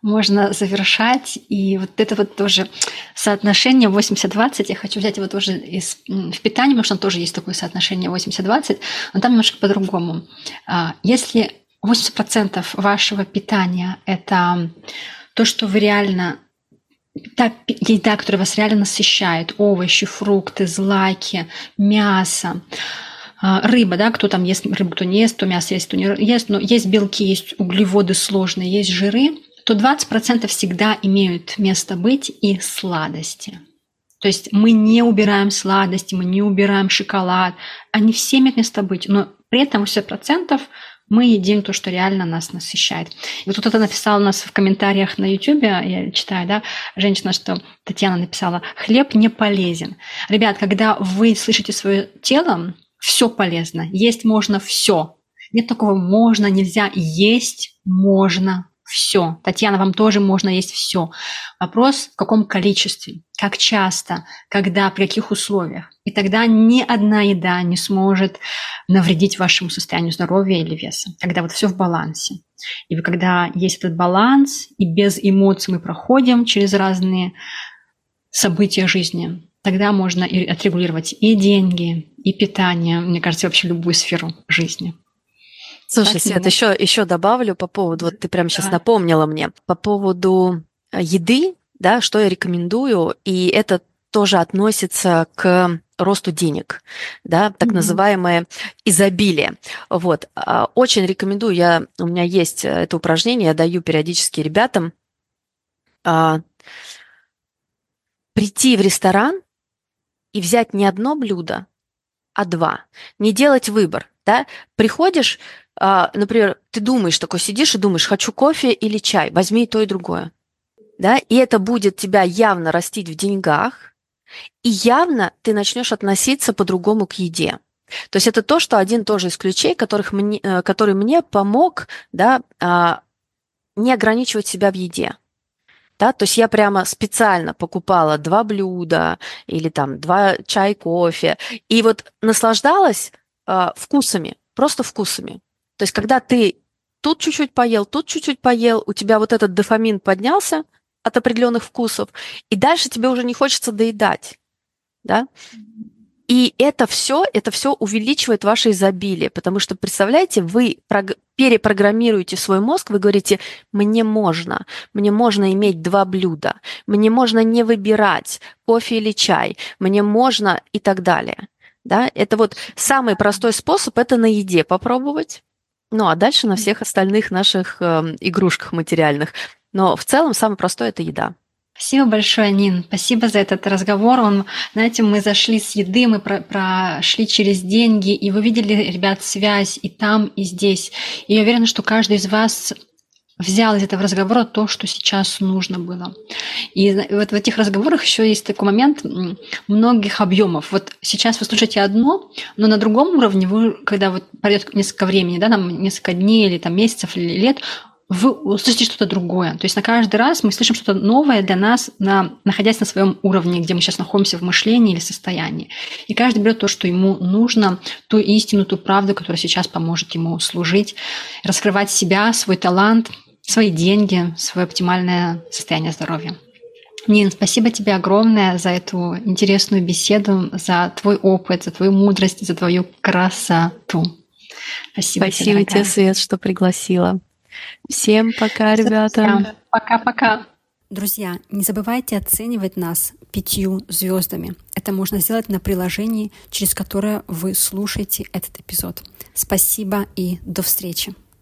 [SPEAKER 1] можно завершать. И вот это вот тоже соотношение 80-20. Я хочу взять его тоже из, в питании, потому что там тоже есть такое соотношение 80-20, но там немножко по-другому. А, если 80% вашего питания – это то, что вы реально та еда, которая вас реально насыщает, овощи, фрукты, злаки, мясо, рыба, да, кто там ест рыбу, кто не ест, кто мясо ест, кто не ест, но есть белки, есть углеводы сложные, есть жиры, то 20% всегда имеют место быть и сладости. То есть мы не убираем сладости, мы не убираем шоколад, они все имеют место быть, но при этом 80% мы едим то, что реально нас насыщает. И вот кто-то написал у нас в комментариях на YouTube, я читаю, да, женщина, что Татьяна написала, хлеб не полезен. Ребят, когда вы слышите свое тело, все полезно, есть можно все. Нет такого можно, нельзя, есть можно все. Татьяна, вам тоже можно есть все. Вопрос, в каком количестве, как часто, когда, при каких условиях. И тогда ни одна еда не сможет навредить вашему состоянию здоровья или веса, когда вот все в балансе. И когда есть этот баланс, и без эмоций мы проходим через разные события жизни, тогда можно и отрегулировать и деньги, и питание, мне кажется, вообще любую сферу жизни.
[SPEAKER 2] Слушай, Свет, еще, еще добавлю по поводу, вот ты прямо сейчас да. напомнила мне, по поводу э, еды, да, что я рекомендую, и это тоже относится к росту денег, да, так mm-hmm. называемое изобилие. Вот. А, очень рекомендую, я, у меня есть это упражнение, я даю периодически ребятам а, прийти в ресторан и взять не одно блюдо, а два. Не делать выбор. Да? Приходишь, а, например, ты думаешь, такой сидишь и думаешь, хочу кофе или чай, возьми и то, и другое. Да? И это будет тебя явно растить в деньгах, и явно ты начнешь относиться по-другому к еде. То есть это то, что один тоже из ключей, которых мне, э, который мне помог да, а, не ограничивать себя в еде. Да, то есть я прямо специально покупала два блюда или там два чай, кофе, и вот наслаждалась э, вкусами, просто вкусами. То есть когда ты тут чуть-чуть поел, тут чуть-чуть поел, у тебя вот этот дофамин поднялся от определенных вкусов, и дальше тебе уже не хочется доедать, да? И это все, это все увеличивает ваше изобилие, потому что, представляете, вы перепрограммируете свой мозг, вы говорите, мне можно, мне можно иметь два блюда, мне можно не выбирать кофе или чай, мне можно и так далее. Да? Это вот самый простой способ, это на еде попробовать, ну а дальше на всех остальных наших э, игрушках материальных. Но в целом самое простое это еда.
[SPEAKER 1] Спасибо большое, Нин. Спасибо за этот разговор. Он, знаете, мы зашли с еды, мы про прошли через деньги, и вы видели, ребят, связь и там, и здесь. И я уверена, что каждый из вас взял из этого разговора то, что сейчас нужно было. И вот в этих разговорах еще есть такой момент многих объемов. Вот сейчас вы слушаете одно, но на другом уровне вы, когда вот пройдет несколько времени, да, там несколько дней или там месяцев или лет, вы услышите что-то другое. То есть на каждый раз мы слышим что-то новое для нас, на, находясь на своем уровне, где мы сейчас находимся в мышлении или состоянии. И каждый берет то, что ему нужно, ту истину, ту правду, которая сейчас поможет ему служить, раскрывать себя, свой талант, свои деньги, свое оптимальное состояние здоровья. Нин, спасибо тебе огромное за эту интересную беседу, за твой опыт, за твою мудрость, за твою красоту.
[SPEAKER 2] Спасибо, спасибо тебе, Свет, что пригласила. Всем пока, ребята.
[SPEAKER 1] Пока-пока.
[SPEAKER 3] Друзья, не забывайте оценивать нас пятью звездами. Это можно сделать на приложении, через которое вы слушаете этот эпизод. Спасибо и до встречи.